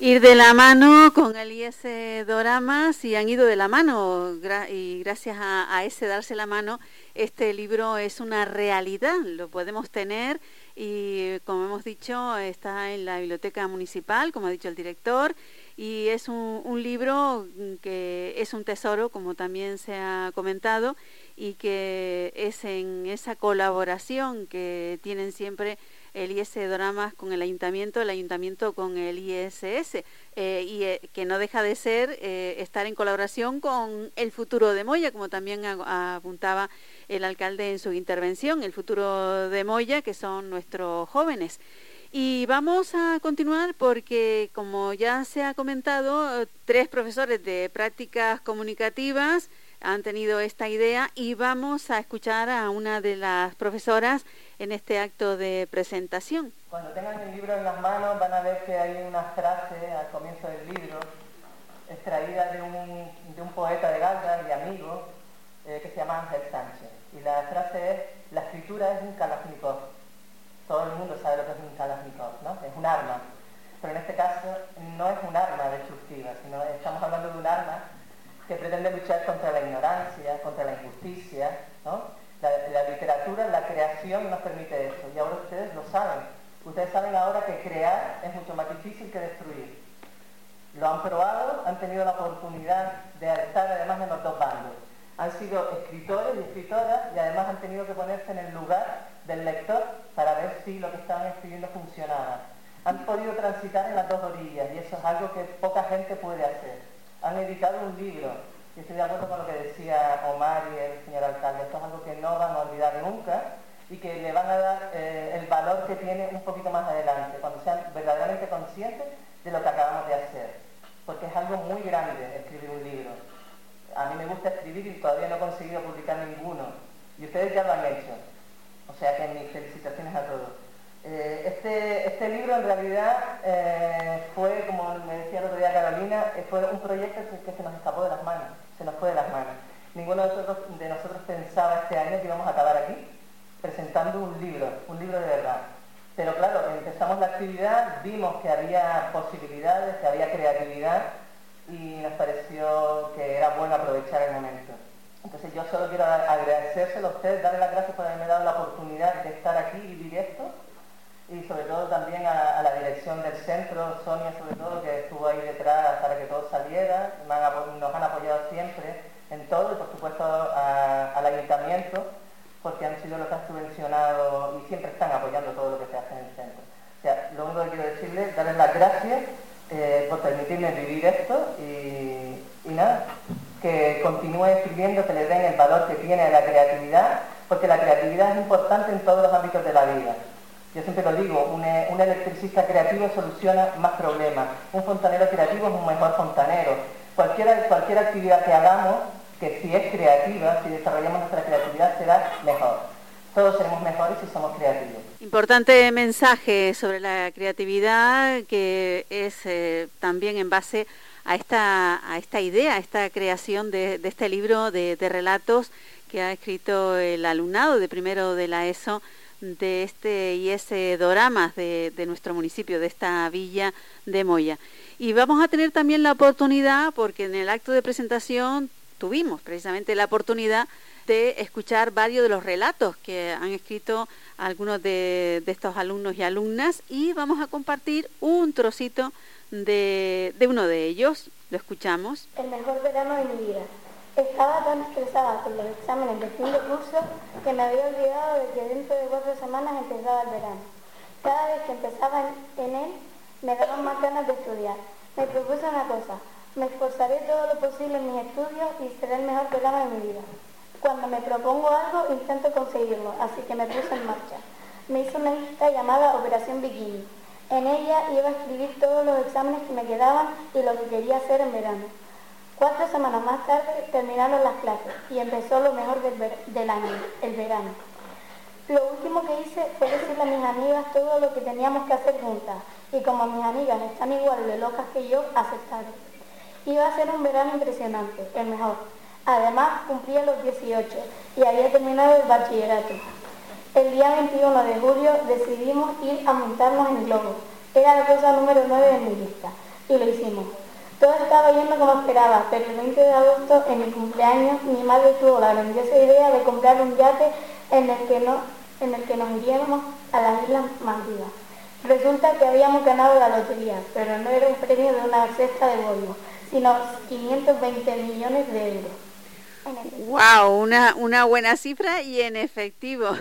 Ir de la mano con el IS Doramas y han ido de la mano y gracias a, ese darse la mano, este libro es una realidad, lo podemos tener y como hemos dicho está en la biblioteca municipal, como ha dicho el director, y es un libro que es un tesoro, como también se ha comentado, y que es en esa colaboración que tienen siempre el IS Dramas con el ayuntamiento, el ayuntamiento con el ISS, eh, y eh, que no deja de ser eh, estar en colaboración con el futuro de Moya, como también apuntaba el alcalde en su intervención, el futuro de Moya, que son nuestros jóvenes. Y vamos a continuar porque, como ya se ha comentado, tres profesores de prácticas comunicativas han tenido esta idea y vamos a escuchar a una de las profesoras en este acto de presentación. Cuando tengan el libro en las manos van a ver que hay una frase al comienzo del libro extraída de un, de un poeta de Galda y amigo eh, que se llama Ángel Sánchez. Y la frase es, la escritura es un kalashnikov. Todo el mundo sabe lo que es un kalashnikov, ¿no? Es un arma. Pero en este caso no es un arma destructiva, sino estamos hablando de un arma que pretende luchar contra la ignorancia, contra la injusticia, ¿no? La, literatura, la creación nos permite eso, y ahora ustedes lo saben. Ustedes saben ahora que crear es mucho más difícil que destruir. Lo han probado, han tenido la oportunidad de estar además en los dos bandos. Han sido escritores y escritoras y además han tenido que ponerse en el lugar del lector para ver si lo que estaban escribiendo funcionaba. Han podido transitar en las dos orillas y eso es algo que poca gente puede hacer. Han editado un libro, y estoy de acuerdo con lo que decía Omar y el señor alcalde. Esto es algo que no van a olvidar nunca y que le van a dar eh, el valor que tiene un poquito más adelante, cuando sean verdaderamente conscientes de lo que acabamos de hacer. Porque es algo muy grande escribir un libro. A mí me gusta escribir y todavía no he conseguido publicar ninguno. Y ustedes ya lo han hecho. O sea que mis felicitaciones a todos. Eh, este, este, libro en realidad eh, fue, como me decía el otro día Carolina, fue un proyecto que se nos escapó de las manos se nos fue de las manos. Ninguno de nosotros, de nosotros pensaba este año que íbamos a acabar aquí presentando un libro, un libro de verdad. Pero claro, empezamos la actividad, vimos que había posibilidades, que había creatividad y nos pareció que era bueno aprovechar el momento. Entonces yo solo quiero agradecérselo a ustedes, darle las gracias por haberme dado la oportunidad de estar aquí y vivir esto y sobre todo también a, la dirección del centro, Sonia sobre todo, que estuvo ahí detrás para que todo saliera, nos han apoyado siempre en todo y por supuesto al ayuntamiento, porque han sido los que han subvencionado y siempre están apoyando todo lo que se hace en el centro. O sea, lo único que quiero decirles, es darles las gracias eh, por permitirme vivir esto y, y nada, que continúe escribiendo, que le den el valor que tiene la creatividad, porque la creatividad es importante en todos los ámbitos de la vida. Yo siempre lo digo, un, un, electricista creativo soluciona más problemas. Un fontanero creativo es un mejor fontanero. Cualquier, cualquier actividad que hagamos, que si es creativa, si desarrollamos nuestra creatividad, será mejor. Todos seremos mejores si somos creativos. Importante mensaje sobre la creatividad que es eh, también en base a esta, a esta idea, a esta creación de, este libro de relatos que ha escrito el alumnado de primero de la ESO de este y ese Doramas de, de, nuestro municipio, de esta villa de Moya. Y vamos a tener también la oportunidad, porque en el acto de presentación tuvimos precisamente la oportunidad de escuchar varios de los relatos que han escrito algunos de, de estos alumnos y alumnas y vamos a compartir un trocito de, de uno de ellos. Lo escuchamos. El mejor verano de mi vida. Estaba tan estresada con los exámenes de fin curso que me había olvidado de que dentro de cuatro semanas empezaba el verano. Cada vez que empezaba en él, me daban más ganas de estudiar. Me propuse una cosa, me esforzaré todo lo posible en mis estudios y seré el mejor verano de mi vida. Cuando me propongo algo, intento conseguirlo, así que me puse en marcha. Me hice una lista llamada Operación Bikini. En ella iba a escribir todos los exámenes que me quedaban y lo que quería hacer en verano. Cuatro semanas más tarde terminaron las clases y empezó lo mejor del, año, el verano. Lo último que hice fue decirle a mis amigas todo lo que teníamos que hacer juntas y como mis amigas están igual de locas que yo, aceptaron. Iba a ser un verano impresionante, el mejor. Además, cumplía los 18 y había terminado el bachillerato. El día 21 de julio decidimos ir a montarnos en globo. Era la cosa número 9 de mi lista y lo hicimos. Todo estaba yendo como esperaba, pero el 20 de agosto, en mi cumpleaños, mi madre tuvo la grandiosa idea de comprar un yate en el que, no, en el que nos iríamos a las Islas Maldivas. Resulta que habíamos ganado la lotería, pero no era un premio de una cesta de bollo, sino 520 millones de euros. Wow, una, una buena cifra y en efectivo. *laughs*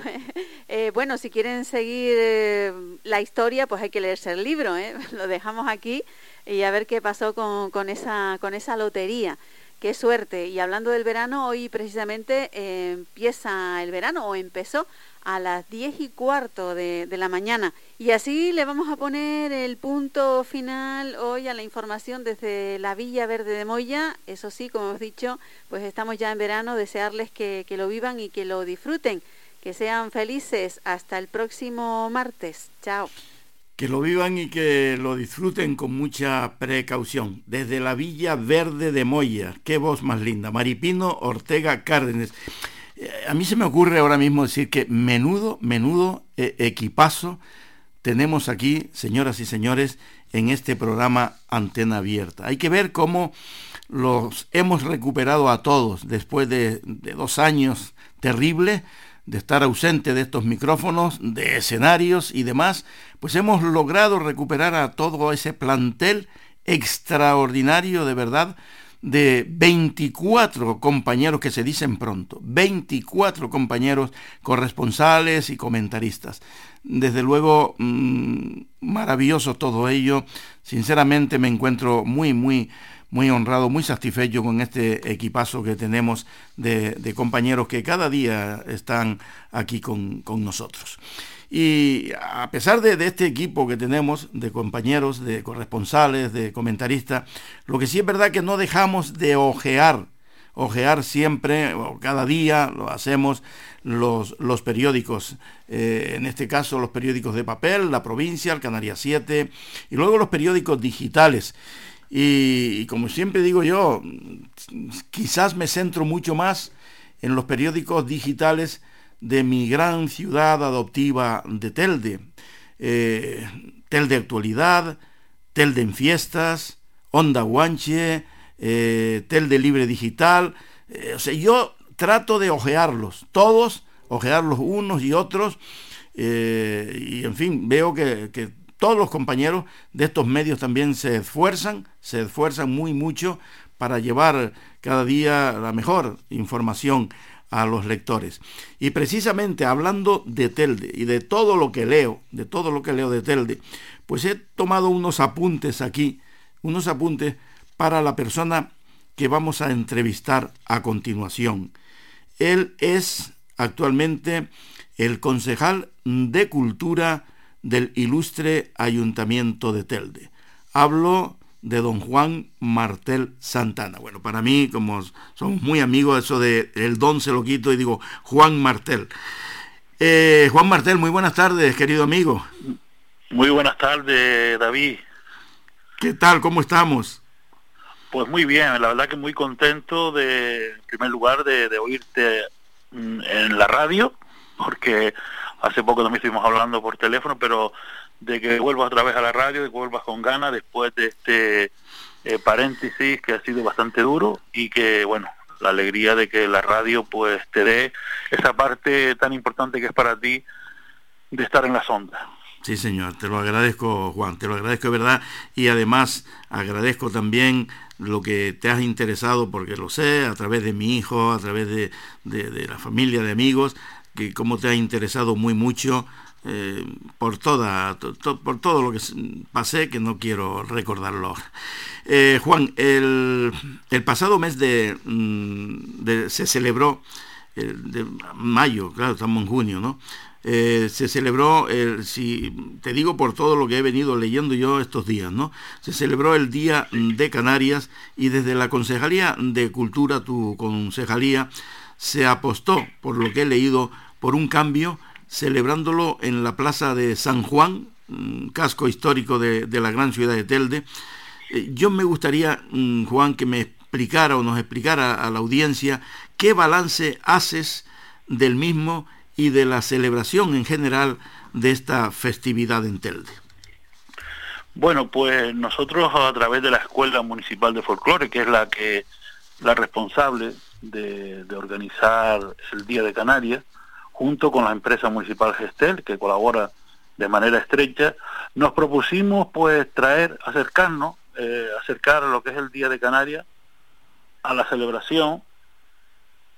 Eh, bueno, si quieren seguir eh, la historia, pues hay que leerse el libro. ¿eh? *laughs* Lo dejamos aquí y a ver qué pasó con, con, esa, con esa lotería. Qué suerte. Y hablando del verano, hoy precisamente eh, empieza el verano o empezó a las 10 y cuarto de, de, la mañana. Y así le vamos a poner el punto final hoy a la información desde la Villa Verde de Moya. Eso sí, como hemos dicho, pues estamos ya en verano, desearles que, que lo vivan y que lo disfruten. Que sean felices. Hasta el próximo martes. Chao. Que lo vivan y que lo disfruten con mucha precaución. Desde la Villa Verde de Moya. Qué voz más linda. Maripino Ortega Cárdenas a mí se me ocurre ahora mismo decir que menudo, menudo eh, equipazo tenemos aquí, señoras y señores, en este programa Antena Abierta. Hay que ver cómo los hemos recuperado a todos después de, de dos años terribles de estar ausente de estos micrófonos, de escenarios y demás, pues hemos logrado recuperar a todo ese plantel extraordinario de verdad de 24 compañeros que se dicen pronto, 24 compañeros corresponsales y comentaristas. Desde luego, mmm, maravilloso todo ello. Sinceramente me encuentro muy, muy, muy honrado, muy satisfecho con este equipazo que tenemos de, de compañeros que cada día están aquí con, con nosotros. Y a pesar de, de, este equipo que tenemos, de compañeros, de corresponsales, de comentaristas, lo que sí es verdad que no dejamos de ojear, ojear siempre, o cada día lo hacemos, los, los periódicos, eh, en este caso los periódicos de papel, La Provincia, el Canarias 7, y luego los periódicos digitales. Y, como siempre digo yo, quizás me centro mucho más en los periódicos digitales, de mi gran ciudad adoptiva de Telde. Eh, Telde Actualidad, Telde en Fiestas, Onda Guanche, eh, Telde Libre Digital. Eh, o sea, yo trato de ojearlos, todos, ojearlos unos y otros. y en fin, veo que todos los compañeros de estos medios también se esfuerzan, se esfuerzan muy mucho para llevar cada día la mejor información a los lectores. Y precisamente hablando de Telde y de todo lo que leo, de todo lo que leo de Telde, pues he tomado unos apuntes aquí, unos apuntes para la persona que vamos a entrevistar a continuación. Él es actualmente el concejal de Cultura del ilustre Ayuntamiento de Telde. Hablo de don Juan Martel Santana. Bueno, para mí, como somos muy amigos, eso de el don se lo quito y digo Juan Martel. Eh, Juan Martel, muy buenas tardes, querido amigo. Muy buenas tardes, David. ¿Qué tal? ¿Cómo estamos? Pues muy bien, la verdad que muy contento de, en primer lugar, de, de oírte mm, en la radio, porque hace poco también estuvimos hablando por teléfono, pero de que vuelvas otra vez a la radio, de que vuelvas con ganas después de este eh, paréntesis que ha sido bastante duro y que, bueno, la alegría de que la radio pues te dé esa parte tan importante que es para ti de estar en la sonda. Sí, señor, te lo agradezco, Juan, te lo agradezco de verdad y además agradezco también lo que te has interesado, porque lo sé, a través de mi hijo, a través de, de la familia, de amigos, que cómo te ha interesado muy mucho eh, por toda to, to, por todo lo que pasé que no quiero recordarlo eh, Juan el, el, pasado mes de, mm, se celebró mayo claro estamos en junio no eh, se celebró el, si te digo por todo lo que he venido leyendo yo estos días no se celebró el día de Canarias y desde la concejalía de cultura tu concejalía se apostó por lo que he leído por un cambio celebrándolo en la plaza de San Juan, casco histórico de, la gran ciudad de Telde. Eh, yo me gustaría, mm, Juan, que me explicara o nos explicara a la audiencia qué balance haces del mismo y de la celebración en general de esta festividad en Telde. Bueno, pues nosotros a través de la Escuela Municipal de Folclore, que es la que la responsable de, organizar el Día de Canarias, junto con la empresa municipal Gestel, que colabora de manera estrecha, nos propusimos pues traer, acercarnos, eh, acercar lo que es el Día de Canarias a la celebración,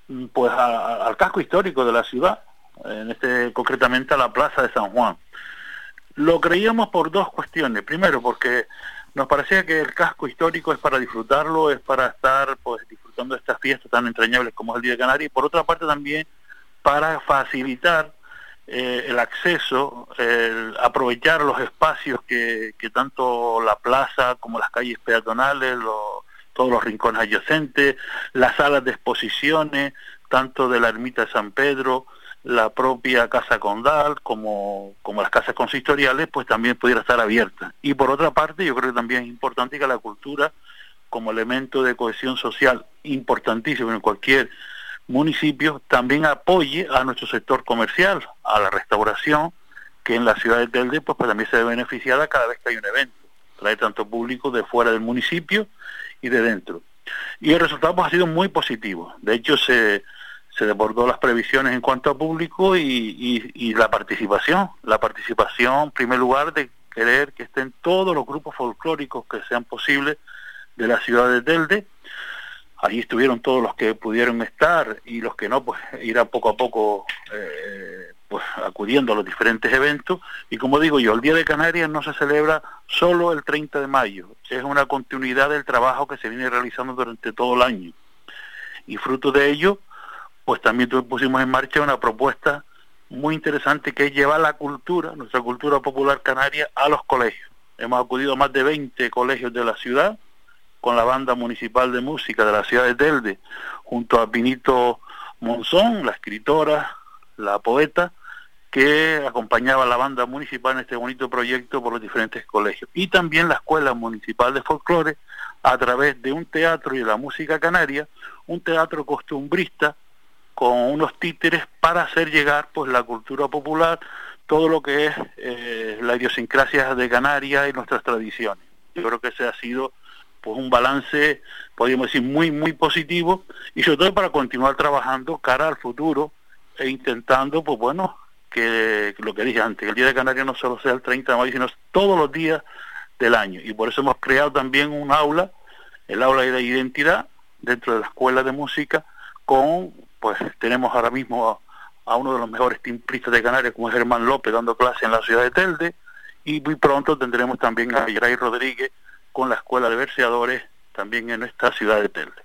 mm, pues a- al casco histórico de la ciudad, en este concretamente a la Plaza de San Juan. Lo creíamos por dos cuestiones. Primero, porque nos parecía que el casco histórico es para disfrutarlo, es para estar pues disfrutando estas fiestas tan entrañables como es el Día de Canarias, y por otra parte también para facilitar eh, el acceso, el aprovechar los espacios que, que tanto la plaza como las calles peatonales, lo- todos los rincones adyacentes, las salas de exposiciones, tanto de la ermita de San Pedro, la propia Casa Condal, como, como las casas consistoriales, pues también pudiera estar abierta. Y por otra parte, yo creo que también es importante que la cultura, como elemento de cohesión social importantísimo en cualquier municipio, también apoye a nuestro sector comercial, a la restauración, que en la ciudad de Telde pues, pues, también se ve beneficiada cada vez que hay un evento. Trae tanto público de fuera del municipio y de dentro. Y el resultado pues, ha sido muy positivo. De hecho, se, se desbordó las previsiones en cuanto a público y, y- la participación. La participación, en primer lugar, de querer que estén todos los grupos folclóricos que sean posibles de la ciudad de Telde. Allí estuvieron todos los que pudieron estar y los que no, pues irán poco a poco eh, pues acudiendo a los diferentes eventos. Y como digo yo, el Día de Canarias no se celebra solo el 30 de mayo, es una continuidad del trabajo que se viene realizando durante todo el año. Y fruto de ello, pues también pusimos en marcha una propuesta muy interesante que es llevar la cultura, nuestra cultura popular canaria, a los colegios. Hemos acudido a más de 20 colegios de la ciudad con la banda municipal de música de la ciudad de Telde, junto a Pinito Monzón, la escritora, la poeta, que acompañaba a la banda municipal en este bonito proyecto por los diferentes colegios. Y también la Escuela Municipal de Folclore, a través de un teatro y de la música canaria, un teatro costumbrista con unos títeres para hacer llegar pues la cultura popular, todo lo que es eh, la idiosincrasia de Canarias y nuestras tradiciones. Yo creo que ese ha sido pues un balance, podríamos decir, muy, muy positivo y sobre todo para continuar trabajando cara al futuro e intentando, pues bueno, que lo que dije antes, que el Día de Canarias no solo sea el 30 de mayo, sino todos los días del año. Y por eso hemos creado también un aula, el aula de identidad, dentro de la escuela de música, con, pues tenemos ahora mismo a, uno de los mejores timbristas de Canarias, como es Germán López, dando clase en la ciudad de Telde, y muy pronto tendremos también a Yeray Rodríguez con la escuela de verseadores también en esta ciudad de Telde.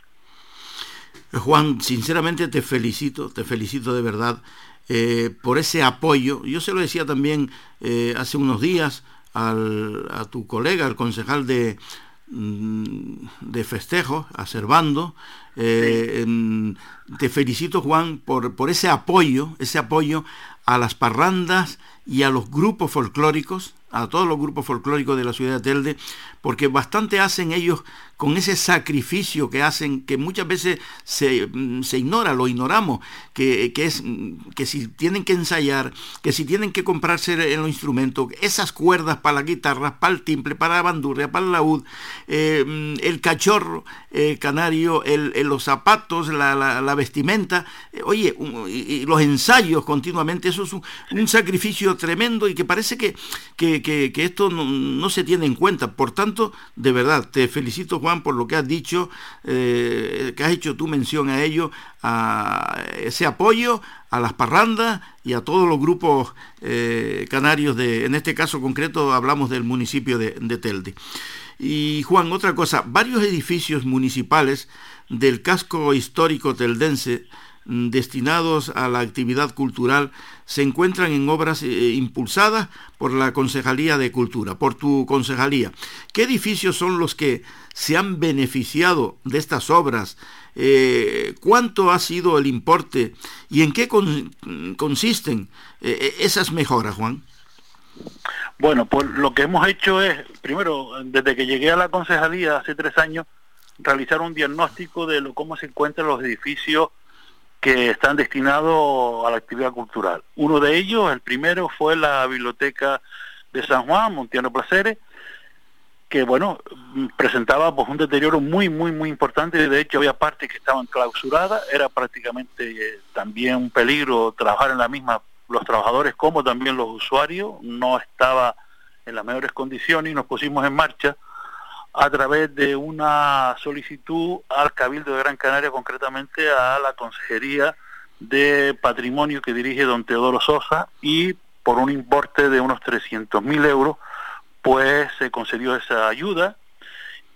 Juan, sinceramente te felicito, te felicito de verdad eh, por ese apoyo. Yo se lo decía también eh, hace unos días al- a tu colega, el concejal de, de festejo, a Servando. Eh, te felicito, Juan, por, por ese apoyo, ese apoyo a las parrandas y a los grupos folclóricos, a todos los grupos folclóricos de la ciudad de Telde, porque bastante hacen ellos con ese sacrificio que hacen, que muchas veces se, mm, se ignora, lo ignoramos, que, que es mm, que si tienen que ensayar, que si tienen que comprarse en los instrumentos, esas cuerdas para la guitarra, para el timple, para la bandurria, para el laúd, eh, mm, el cachorro eh, canario, el- los zapatos, la, la- vestimenta, eh, oye, y, los ensayos continuamente, eso es un, sacrificio tremendo y que parece que, que, que- que esto no, no se tiene en cuenta. Por tanto, de verdad, te felicito Juan por lo que has dicho, eh, que has hecho tu mención a ello, a ese apoyo a las parrandas y a todos los grupos eh, canarios de, en este caso concreto hablamos del municipio de, de Telde. Y Juan, otra cosa, varios edificios municipales del casco histórico teldense mm, destinados a la actividad cultural se encuentran en obras eh, impulsadas por la Concejalía de Cultura, por tu concejalía. ¿Qué edificios son los que se han beneficiado de estas obras? Eh, ¿Cuánto ha sido el importe y en qué con- consisten eh, esas mejoras, Juan? Bueno, pues lo que hemos hecho es, primero, desde que llegué a la concejalía hace tres años, realizar un diagnóstico de lo, cómo se encuentran los edificios que están destinados a la actividad cultural. Uno de ellos, el primero, fue la biblioteca de San Juan, Montiano Placeres, que bueno, presentaba pues un deterioro muy, muy, muy importante. De hecho, había partes que estaban clausuradas, era prácticamente eh, también un peligro trabajar en la misma, los trabajadores como también los usuarios, no estaba en las mejores condiciones y nos pusimos en marcha a través de una solicitud al Cabildo de Gran Canaria, concretamente a la Consejería de Patrimonio que dirige don Teodoro Sosa y por un importe de unos 300.000 euros pues se concedió esa ayuda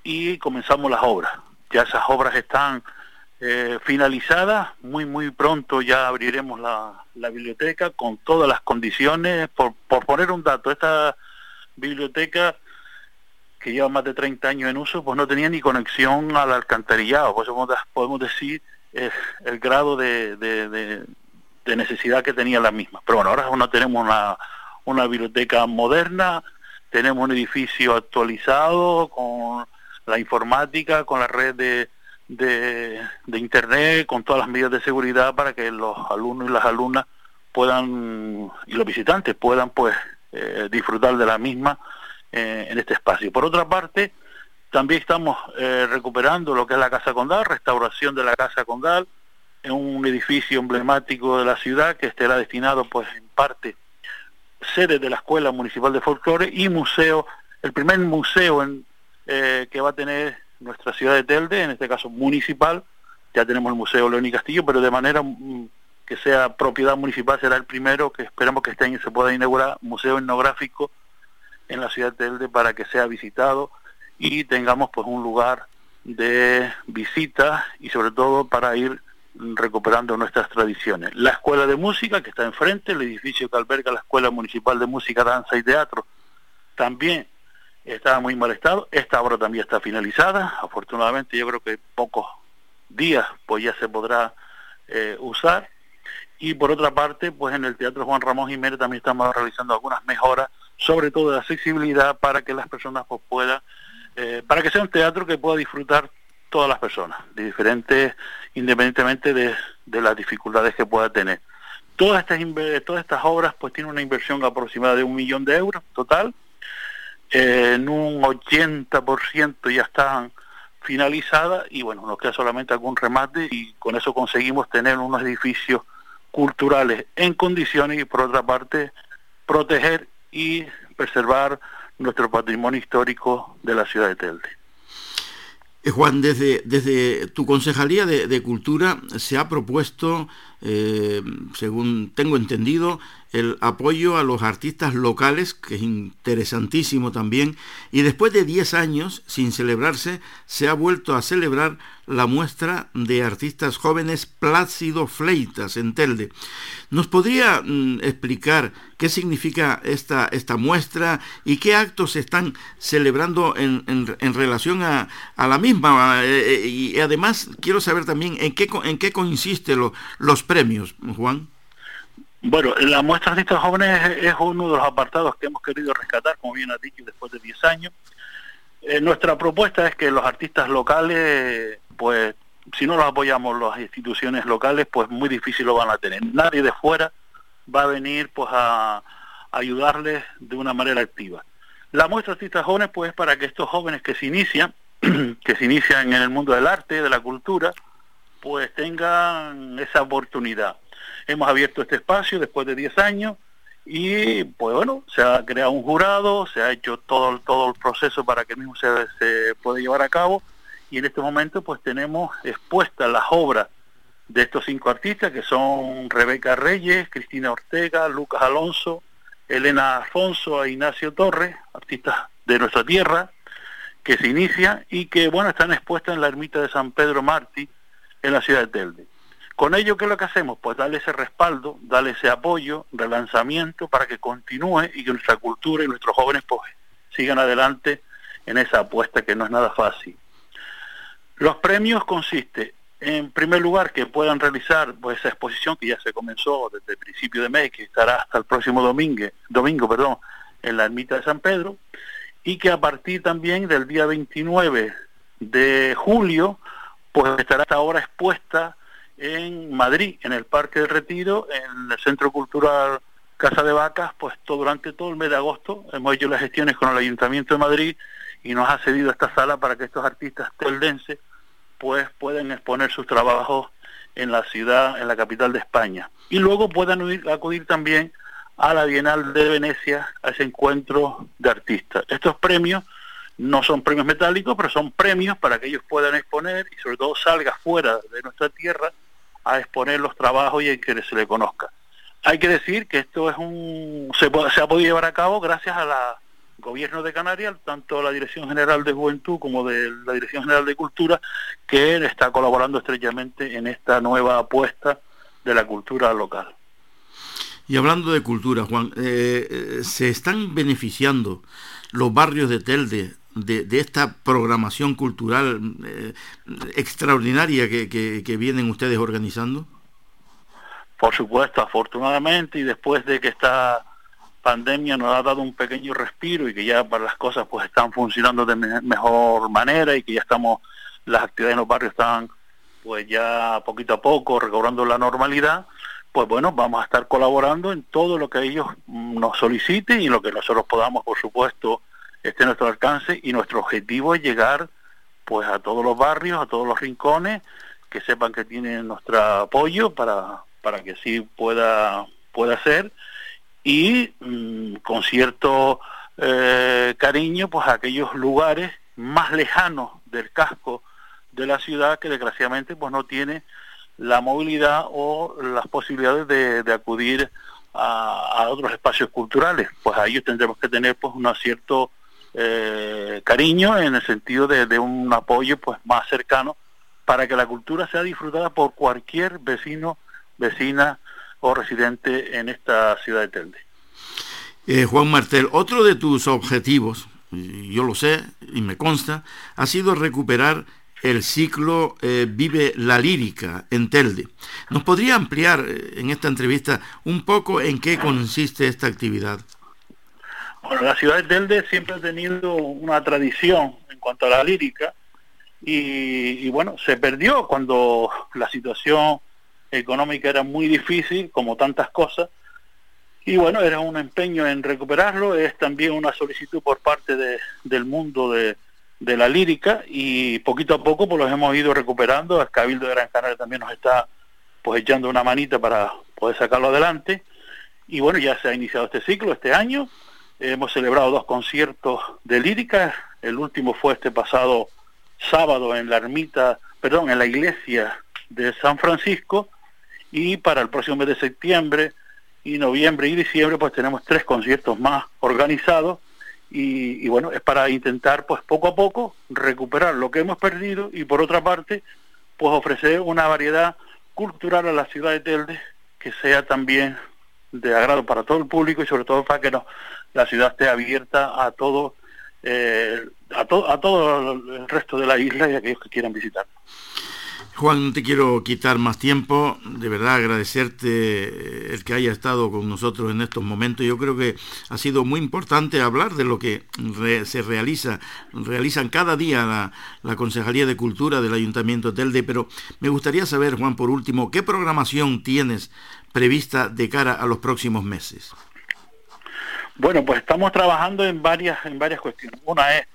y comenzamos las obras. Ya esas obras están eh, finalizadas, muy muy pronto ya abriremos la, la biblioteca con todas las condiciones. Por, por, poner un dato, esta biblioteca que lleva más de 30 años en uso, pues no tenía ni conexión al alcantarillado, pues podemos, podemos decir el grado de, de, de, de, necesidad que tenía la misma. Pero bueno, ahora no tenemos una, una biblioteca moderna, tenemos un edificio actualizado con la informática, con la red de, de, de, internet, con todas las medidas de seguridad para que los alumnos y las alumnas puedan, y los visitantes puedan pues eh, disfrutar de la misma eh, en este espacio. Por otra parte, también estamos eh, recuperando lo que es la Casa Condal, restauración de la Casa Condal, en un edificio emblemático de la ciudad que estará destinado pues en parte sede de la Escuela Municipal de Folclore y museo, el primer museo en, eh, que va a tener nuestra ciudad de Telde, en este caso municipal, ya tenemos el Museo León y Castillo, pero de manera mm, que sea propiedad municipal será el primero que esperamos que este año se pueda inaugurar, museo etnográfico en la ciudad de Telde para que sea visitado y tengamos pues un lugar de visita y sobre todo para ir recuperando nuestras tradiciones. La Escuela de Música, que está enfrente, el edificio que alberga la Escuela Municipal de Música, Danza y Teatro, también está muy mal estado. Esta obra también está finalizada. Afortunadamente, yo creo que en pocos días pues ya se podrá eh, usar. Y por otra parte, pues en el Teatro Juan Ramón Jiménez también estamos realizando algunas mejoras, sobre todo de accesibilidad, para que las personas pues puedan, eh, para que sea un teatro que pueda disfrutar todas las personas, de diferentes, independientemente de, de las dificultades que pueda tener. Todas estas, todas estas obras pues tienen una inversión aproximada de un millón de euros total, eh, en un 80% ya están finalizadas y bueno, nos queda solamente algún remate y con eso conseguimos tener unos edificios culturales en condiciones y por otra parte proteger y preservar nuestro patrimonio histórico de la ciudad de Telde. Eh, Juan, desde, desde tu Concejalía de, de Cultura se ha propuesto, eh, según tengo entendido, el apoyo a los artistas locales, que es interesantísimo también, y después de 10 años sin celebrarse, se ha vuelto a celebrar la muestra de artistas jóvenes Plácido Fleitas en Telde. ¿Nos podría mm, explicar qué significa esta, esta muestra y qué actos se están celebrando en, en, relación a, a, la misma? Eh, eh, y además quiero saber también en qué, en qué consiste lo, los premios, Juan. Bueno, la muestra de artistas jóvenes es, uno de los apartados que hemos querido rescatar, como bien ha dicho, después de 10 años. Eh, nuestra propuesta es que los artistas locales, pues, si no los apoyamos las instituciones locales, pues muy difícil lo van a tener. Nadie de fuera va a venir, pues, a ayudarles de una manera activa. La muestra de artistas jóvenes, pues, es para que estos jóvenes que se inician, *clears throat* que se inician en el mundo del arte, de la cultura, pues tengan esa oportunidad. Hemos abierto este espacio después de 10 años y pues bueno, se ha creado un jurado, se ha hecho todo, todo el proceso para que mismo se, se pueda llevar a cabo y en este momento pues tenemos expuestas las obras de estos cinco artistas que son Rebeca Reyes, Cristina Ortega, Lucas Alonso, Elena Afonso e Ignacio Torres, artistas de nuestra tierra, que se inicia y que bueno están expuestas en la ermita de San Pedro Martí en la ciudad de Telde. Con ello, ¿qué es lo que hacemos? Pues darle ese respaldo, darle ese apoyo, relanzamiento para que continúe y que nuestra cultura y nuestros jóvenes pues, sigan adelante en esa apuesta que no es nada fácil. Los premios consisten, en primer lugar, que puedan realizar pues, esa exposición que ya se comenzó desde el principio de mes, que estará hasta el próximo domingo, domingo perdón, en la ermita de San Pedro, y que a partir también del día 29 de julio, pues estará hasta ahora expuesta en Madrid, en el Parque del Retiro, en el Centro Cultural Casa de Vacas, pues todo, durante todo el mes de agosto hemos hecho las gestiones con el Ayuntamiento de Madrid y nos ha cedido esta sala para que estos artistas teldenses pues pueden exponer sus trabajos en la ciudad, en la capital de España. Y luego puedan acudir también a la Bienal de Venecia, a ese encuentro de artistas. Estos premios no son premios metálicos, pero son premios para que ellos puedan exponer y sobre todo salga fuera de nuestra tierra a exponer los trabajos y a que se le conozca. Hay que decir que esto es un se, se ha podido llevar a cabo gracias a la gobierno de Canarias, tanto la Dirección General de Juventud como de la Dirección General de Cultura, que está colaborando estrechamente en esta nueva apuesta de la cultura local. Y hablando de cultura, Juan, eh, eh, ¿se están beneficiando los barrios de Telde de, esta programación cultural eh, extraordinaria que, que vienen ustedes organizando? Por supuesto, afortunadamente, y después de que esta pandemia nos ha dado un pequeño respiro y que ya para las cosas pues están funcionando de mejor manera y que ya estamos, las actividades en los barrios están pues ya poquito a poco recobrando la normalidad, pues bueno, vamos a estar colaborando en todo lo que ellos nos soliciten y lo que nosotros podamos, por supuesto, esté a nuestro alcance y nuestro objetivo es llegar pues a todos los barrios, a todos los rincones, que sepan que tienen nuestro apoyo para, para que así pueda, pueda ser. Y mm, con cierto eh, cariño pues a aquellos lugares más lejanos del casco de la ciudad que desgraciadamente pues no tiene la movilidad o las posibilidades de, acudir a, otros espacios culturales. Pues a ellos tendremos que tener pues un cierto eh, cariño en el sentido de, un apoyo pues más cercano para que la cultura sea disfrutada por cualquier vecino vecina o residente en esta ciudad de Telde. Eh, Juan Martel, otro de tus objetivos, yo lo sé y me consta, ha sido recuperar el ciclo eh, Vive la Lírica en Telde. ¿Nos podría ampliar en esta entrevista un poco en qué consiste esta actividad? Bueno, la ciudad de Telde siempre ha tenido una tradición en cuanto a la lírica y bueno, se perdió cuando la situación económica era muy difícil, como tantas cosas, y bueno, era un empeño en recuperarlo, es también una solicitud por parte de, del mundo de, de, la lírica y poquito a poco pues los hemos ido recuperando, el Cabildo de Gran Canaria también nos está pues echando una manita para poder sacarlo adelante y bueno, ya se ha iniciado este ciclo este año, hemos celebrado dos conciertos de lírica, el último fue este pasado sábado en la ermita, perdón, en la iglesia de San Francisco, y para el próximo mes de septiembre y noviembre y diciembre pues tenemos tres conciertos más organizados. Y, bueno, es para intentar pues poco a poco recuperar lo que hemos perdido y por otra parte pues ofrecer una variedad cultural a la ciudad de Telde que sea también de agrado para todo el público y sobre todo para que no, la ciudad esté abierta a todo eh, a, todo a todo el resto de la isla y a aquellos que quieran visitar. Juan, no te quiero quitar más tiempo, de verdad agradecerte eh, el que haya estado con nosotros en estos momentos. Yo creo que ha sido muy importante hablar de lo que se realiza, realizan cada día la, la, Concejalía de Cultura del Ayuntamiento de Telde, pero me gustaría saber, Juan, por último, ¿qué programación tienes prevista de cara a los próximos meses? Bueno, pues estamos trabajando en varias, en varias cuestiones. Una es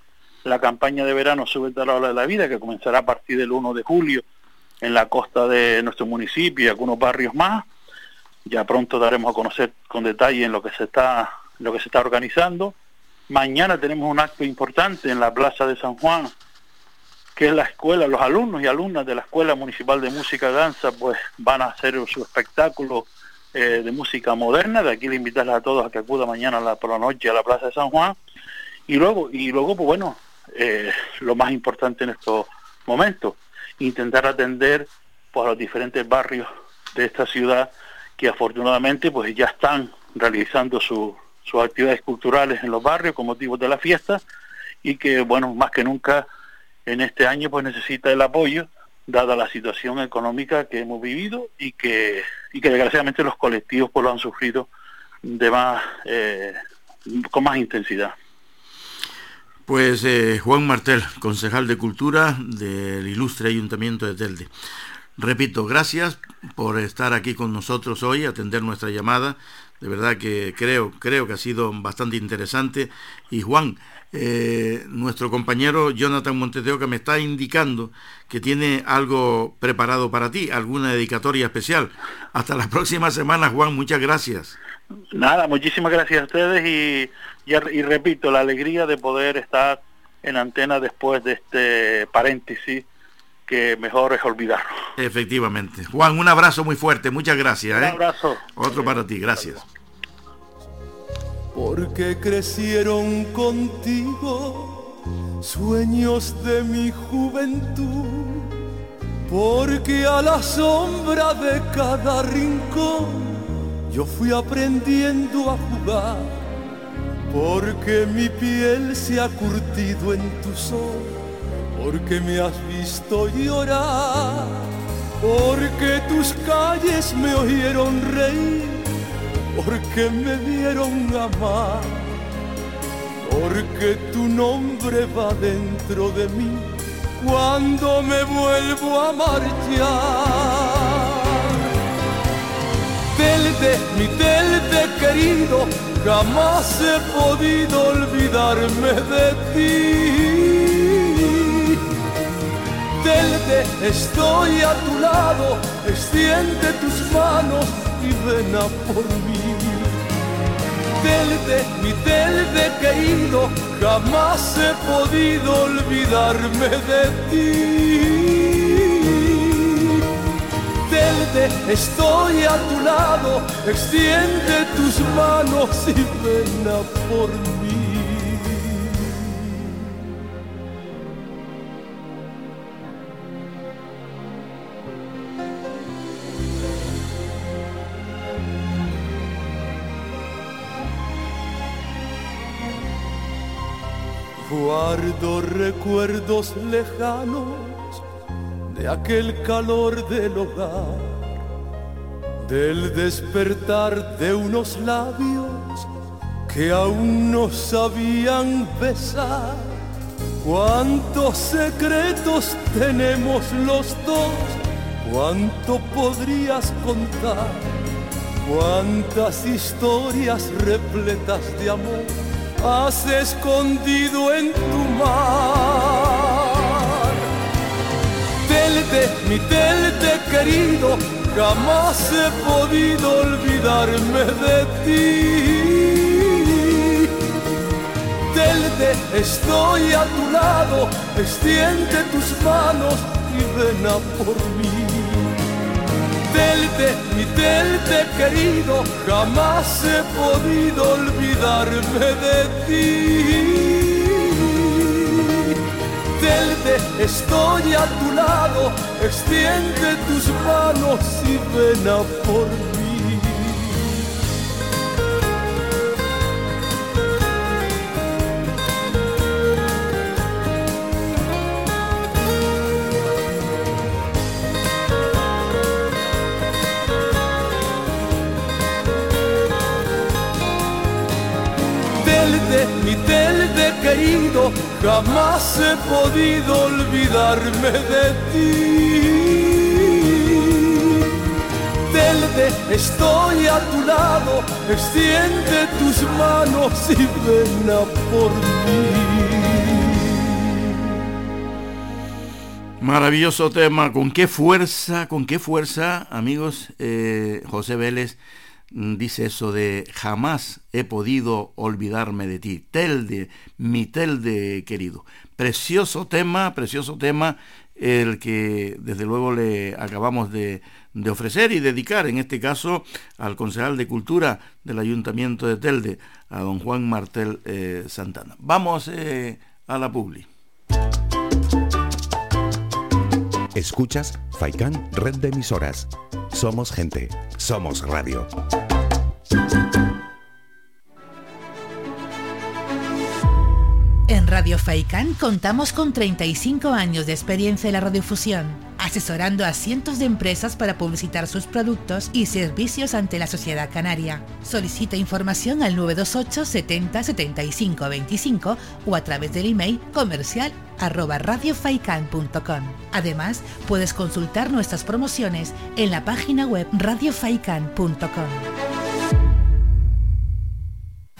la campaña de verano Sube a la ola de la vida, que comenzará a partir del 1 de julio en la costa de nuestro municipio y algunos barrios más. Ya pronto daremos a conocer con detalle en lo que se está, lo que se está organizando. Mañana tenemos un acto importante en la Plaza de San Juan, que es la escuela, los alumnos y alumnas de la Escuela Municipal de Música Danza, pues van a hacer su espectáculo eh, de música moderna. De aquí le invitarles a todos a que acudan mañana la, por la noche a la Plaza de San Juan. Y luego, y luego pues bueno, eh, lo más importante en estos momentos, intentar atender pues, a los diferentes barrios de esta ciudad que afortunadamente pues ya están realizando sus actividades culturales en los barrios con motivo de la fiesta y que bueno más que nunca en este año pues necesita el apoyo dada la situación económica que hemos vivido y que y que desgraciadamente los colectivos pues lo han sufrido de más eh, con más intensidad. Pues eh, Juan Martel, concejal de Cultura del ilustre Ayuntamiento de Telde. Repito, gracias por estar aquí con nosotros hoy, atender nuestra llamada. De verdad que creo, creo que ha sido bastante interesante. Y Juan, eh, nuestro compañero Jonathan Monteseo que me está indicando que tiene algo preparado para ti, alguna dedicatoria especial. Hasta la próxima semana, Juan, muchas gracias. Nada, muchísimas gracias a ustedes y, y, y repito, la alegría de poder estar en antena después de este paréntesis que mejor es olvidarlo. Efectivamente. Juan, un abrazo muy fuerte, muchas gracias. Un ¿eh? abrazo. Otro para ti, gracias. Porque crecieron contigo sueños de mi juventud. Porque a la sombra de cada rincón yo fui aprendiendo a jugar. Porque mi piel se ha curtido en tu sol. Porque me has visto llorar. Porque tus calles me oyeron reír porque me dieron amar, porque tu nombre va dentro de mí cuando me vuelvo a marchar. Telde, mi Telde querido, jamás he podido olvidarme de ti. Telde, estoy a tu lado, extiende tus manos y ven a por mí. Telde, mi Telde querido, jamás he podido olvidarme de ti. Telde, estoy a tu lado, extiende tus manos y ven a por mí. Guardo recuerdos lejanos de aquel calor del hogar, del despertar de unos labios que aún no sabían besar. Cuántos secretos tenemos los dos, cuánto podrías contar, cuántas historias repletas de amor has escondido en tu mar. Telde, mi Telde querido, jamás he podido olvidarme de ti. Telde, estoy a tu lado, extiende tus manos y ven a por mí. Telde, mi Telde querido, jamás he podido olvidarme de ti. Telde, estoy a tu lado, extiende tus manos y ven a por mí. Querido, jamás he podido olvidarme de ti. Telde, estoy a tu lado, extiende tus manos y ven a por mí. Maravilloso tema, con qué fuerza, con qué fuerza, amigos, eh, José Vélez dice eso de jamás he podido olvidarme de ti. Telde, mi Telde querido. Precioso tema, precioso tema el que desde luego le acabamos de, de ofrecer y dedicar, en este caso, al concejal de Cultura del Ayuntamiento de Telde, a don Juan Martel eh, Santana. Vamos eh, a la publi. Escuchas Faikán Red de Emisoras. Somos gente, somos radio. En Radio Faicán contamos con 35 años de experiencia en la radiofusión, asesorando a cientos de empresas para publicitar sus productos y servicios ante la sociedad canaria. Solicita información al 928 70 75 25 o a través del email comercial. Además, puedes consultar nuestras promociones en la página web radiofaikan.com.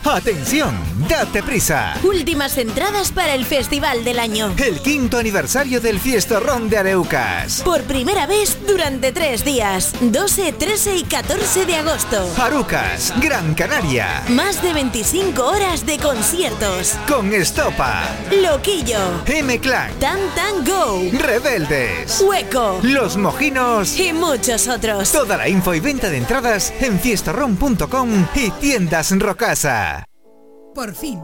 Atención, date prisa. Últimas entradas para el festival del año. El quinto aniversario del Fiestorrón de Areucas. Por primera vez durante tres días, 12, 13 y 14 de agosto. Arucas, Gran Canaria. Más de 25 horas de conciertos. Con Estopa. Loquillo. M-Clan. Tan Tan Go. Rebeldes. Hueco. Los Mojinos. Y muchos otros. Toda la info y venta de entradas en fiestorron.com y tiendas Rocasa. Por fin,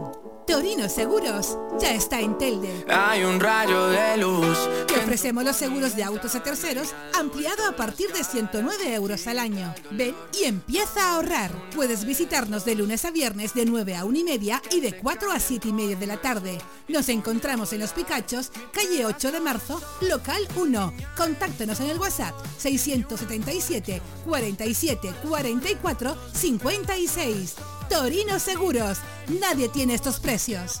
Torino Seguros ya está en Telde. Hay un rayo de luz. Te ofrecemos los seguros de autos a terceros ampliado a partir de 109 euros al año. Ven y empieza a ahorrar. Puedes visitarnos de lunes a viernes de 9 a 1 y media y de 4 a 7 y media de la tarde. Nos encontramos en Los Picachos, calle 8 de marzo, local 1. Contáctanos en el WhatsApp 677 47 44 56. Torino Seguros. Nadie tiene estos precios.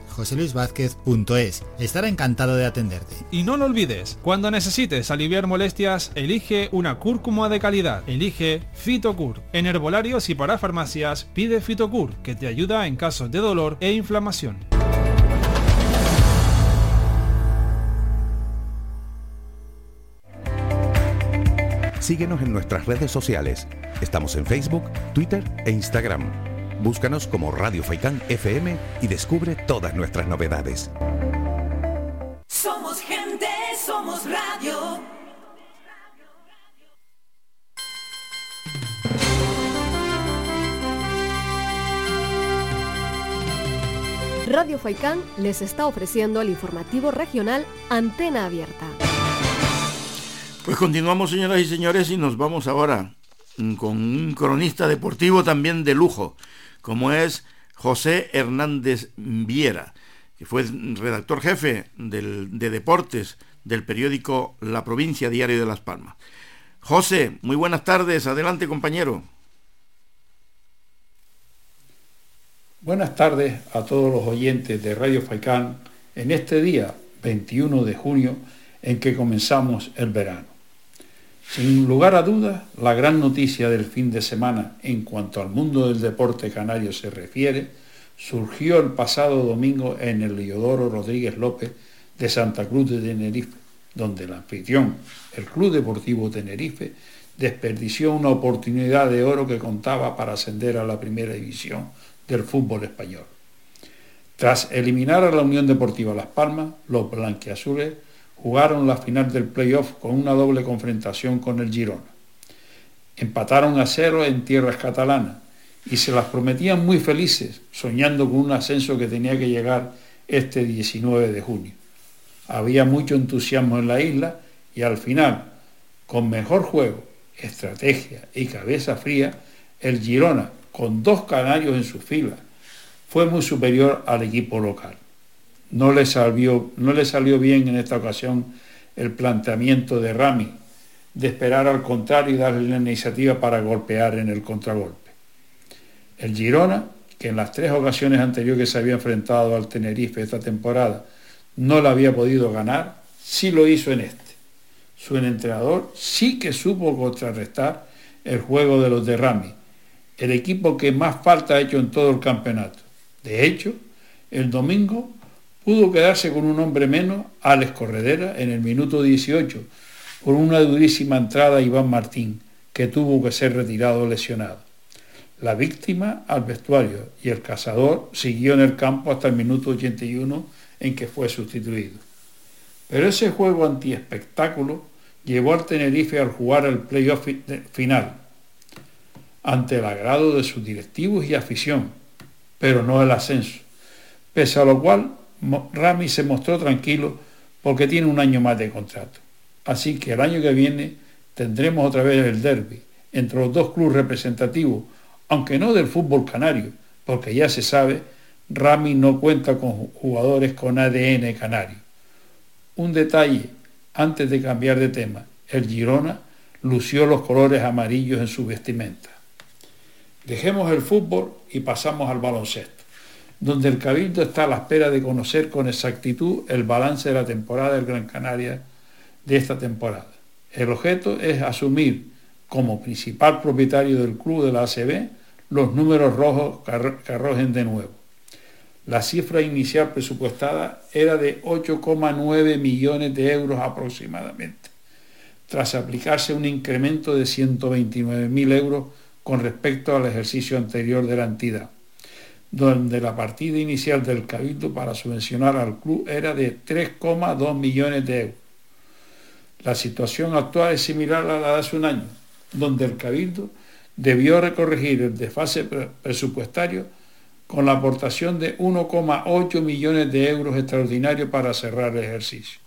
joseluisvázquez.es. Estará encantado de atenderte. Y no lo olvides, cuando necesites aliviar molestias, elige una cúrcuma de calidad. Elige Fitocur. En herbolarios y para farmacias, pide Fitocur, que te ayuda en casos de dolor e inflamación. Síguenos en nuestras redes sociales. Estamos en Facebook, Twitter e Instagram. Búscanos como Radio Faicán FM y descubre todas nuestras novedades. Somos gente, somos radio. Radio Faicán les está ofreciendo el informativo regional Antena Abierta. Pues continuamos, señoras y señores, y nos vamos ahora mm, con un cronista deportivo también de lujo, como es José Hernández Viera, que fue redactor jefe del- de deportes del periódico La Provincia Diario de Las Palmas. José, muy buenas tardes, adelante compañero. Buenas tardes a todos los oyentes de Radio Faicán en este día 21 de junio en que comenzamos el verano. Sin lugar a dudas, la gran noticia del fin de semana en cuanto al mundo del deporte canario se refiere surgió el pasado domingo en el Leodoro Rodríguez López de Santa Cruz de Tenerife, donde el anfitrión, el Club Deportivo Tenerife, desperdició una oportunidad de oro que contaba para ascender a la primera división del fútbol español. Tras eliminar a la Unión Deportiva Las Palmas, los blanquiazules jugaron la final del playoff con una doble confrontación con el Girona. Empataron a cero en tierras catalanas y se las prometían muy felices, soñando con un ascenso que tenía que llegar este 19 de junio. Había mucho entusiasmo en la isla y al final, con mejor juego, estrategia y cabeza fría, el Girona, con dos canarios en su fila, fue muy superior al equipo local. No le, salió, no le salió bien en esta ocasión el planteamiento de Rami, de esperar al contrario y darle la iniciativa para golpear en el contragolpe. El Girona, que en las tres ocasiones anteriores que se había enfrentado al Tenerife esta temporada no la había podido ganar, sí lo hizo en este. Su entrenador sí que supo contrarrestar el juego de los de Rami, el equipo que más falta ha hecho en todo el campeonato. De hecho, el domingo pudo quedarse con un hombre menos, Alex Corredera, en el minuto 18, por una durísima entrada a Iván Martín, que tuvo que ser retirado lesionado. La víctima al vestuario y el cazador siguió en el campo hasta el minuto 81 en que fue sustituido. Pero ese juego antiespectáculo llevó al Tenerife al jugar el playoff final, ante el agrado de sus directivos y afición, pero no el ascenso, pese a lo cual Rami se mostró tranquilo porque tiene un año más de contrato. Así que el año que viene tendremos otra vez el derby entre los dos clubes representativos, aunque no del fútbol canario, porque ya se sabe, Rami no cuenta con jugadores con ADN canario. Un detalle, antes de cambiar de tema, el Girona lució los colores amarillos en su vestimenta. Dejemos el fútbol y pasamos al baloncesto, donde el Cabildo está a la espera de conocer con exactitud el balance de la temporada del Gran Canaria de esta temporada. El objeto es asumir como principal propietario del club de la ACB los números rojos que arrojen de nuevo. La cifra inicial presupuestada era de 8,9 millones de euros aproximadamente, tras aplicarse un incremento de 129.000 euros con respecto al ejercicio anterior de la entidad, donde la partida inicial del Cabildo para subvencionar al club era de 3,2 millones de euros. La situación actual es similar a la de hace un año, donde el Cabildo debió recorregir el desfase presupuestario con la aportación de 1,8 millones de euros extraordinarios para cerrar el ejercicio.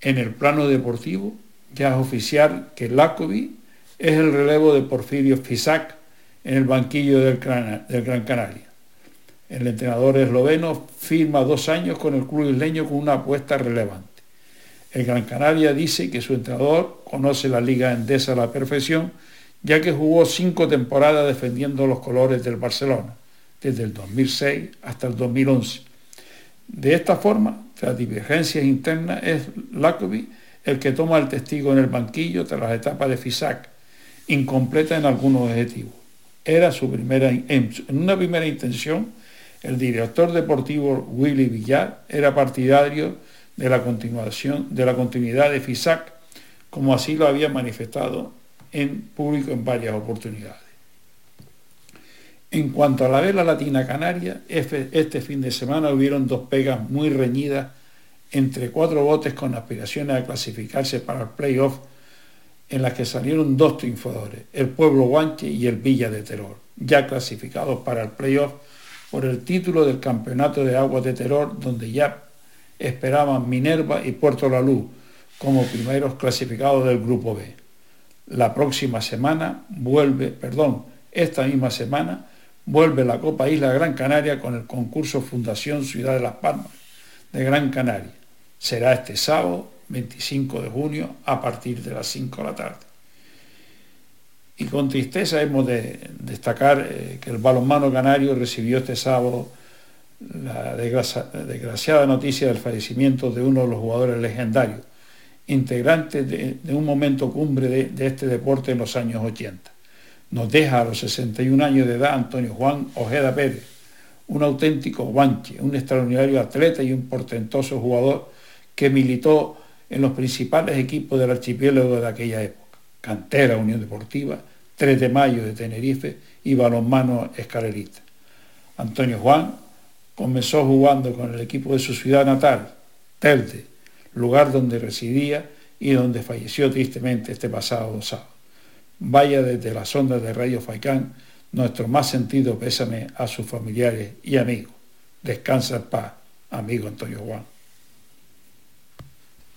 En el plano deportivo, ya es oficial que Lacovi es el relevo de Porfirio Fisac en el banquillo del, Gran Canaria. El entrenador esloveno firma dos años con el club isleño con una apuesta relevante. El Gran Canaria dice que su entrenador conoce la Liga Endesa a la perfección, ya que jugó cinco temporadas defendiendo los colores del Barcelona, desde el 2006 hasta el 2011. De esta forma, tras divergencias internas, es Lakovic el que toma el testigo en el banquillo tras las etapas de FISAC, incompleta en algunos objetivos. Era su primera, en una primera intención, el director deportivo Willy Villar era partidario de la, continuación, de la continuidad de FISAC, como así lo había manifestado en público en varias oportunidades. En cuanto a la vela latina canaria, este fin de semana hubieron dos pegas muy reñidas entre cuatro botes con aspiraciones a clasificarse para el playoff, en las que salieron dos triunfadores, el Pueblo Guanche y el Villa de Terror, ya clasificados para el playoff por el título del Campeonato de Aguas de Terror, donde ya esperaban Minerva y Puerto La Luz como primeros clasificados del Grupo B. La próxima semana vuelve, perdón, esta misma semana vuelve la Copa Isla Gran Canaria con el concurso Fundación Ciudad de Las Palmas de Gran Canaria. Será este sábado 25 de junio a partir de las 5 de la tarde. Y con tristeza hemos de destacar eh, que el balonmano canario recibió este sábado la desgraciada noticia del fallecimiento de uno de los jugadores legendarios, integrante de, un momento cumbre de, este deporte en los años 80. Nos deja a los 61 años de edad Antonio Juan Ojeda Pérez, un auténtico guanche, un extraordinario atleta y un portentoso jugador que militó en los principales equipos del archipiélago de aquella época, Cantera Unión Deportiva, 3 de Mayo de Tenerife y Balonmano Escalerita. Antonio Juan Comenzó jugando con el equipo de su ciudad natal, Telde, lugar donde residía y donde falleció tristemente este pasado sábado. Vaya desde las ondas de Radio Faicán nuestro más sentido pésame a sus familiares y amigos. Descansa en paz, amigo Antonio Juan.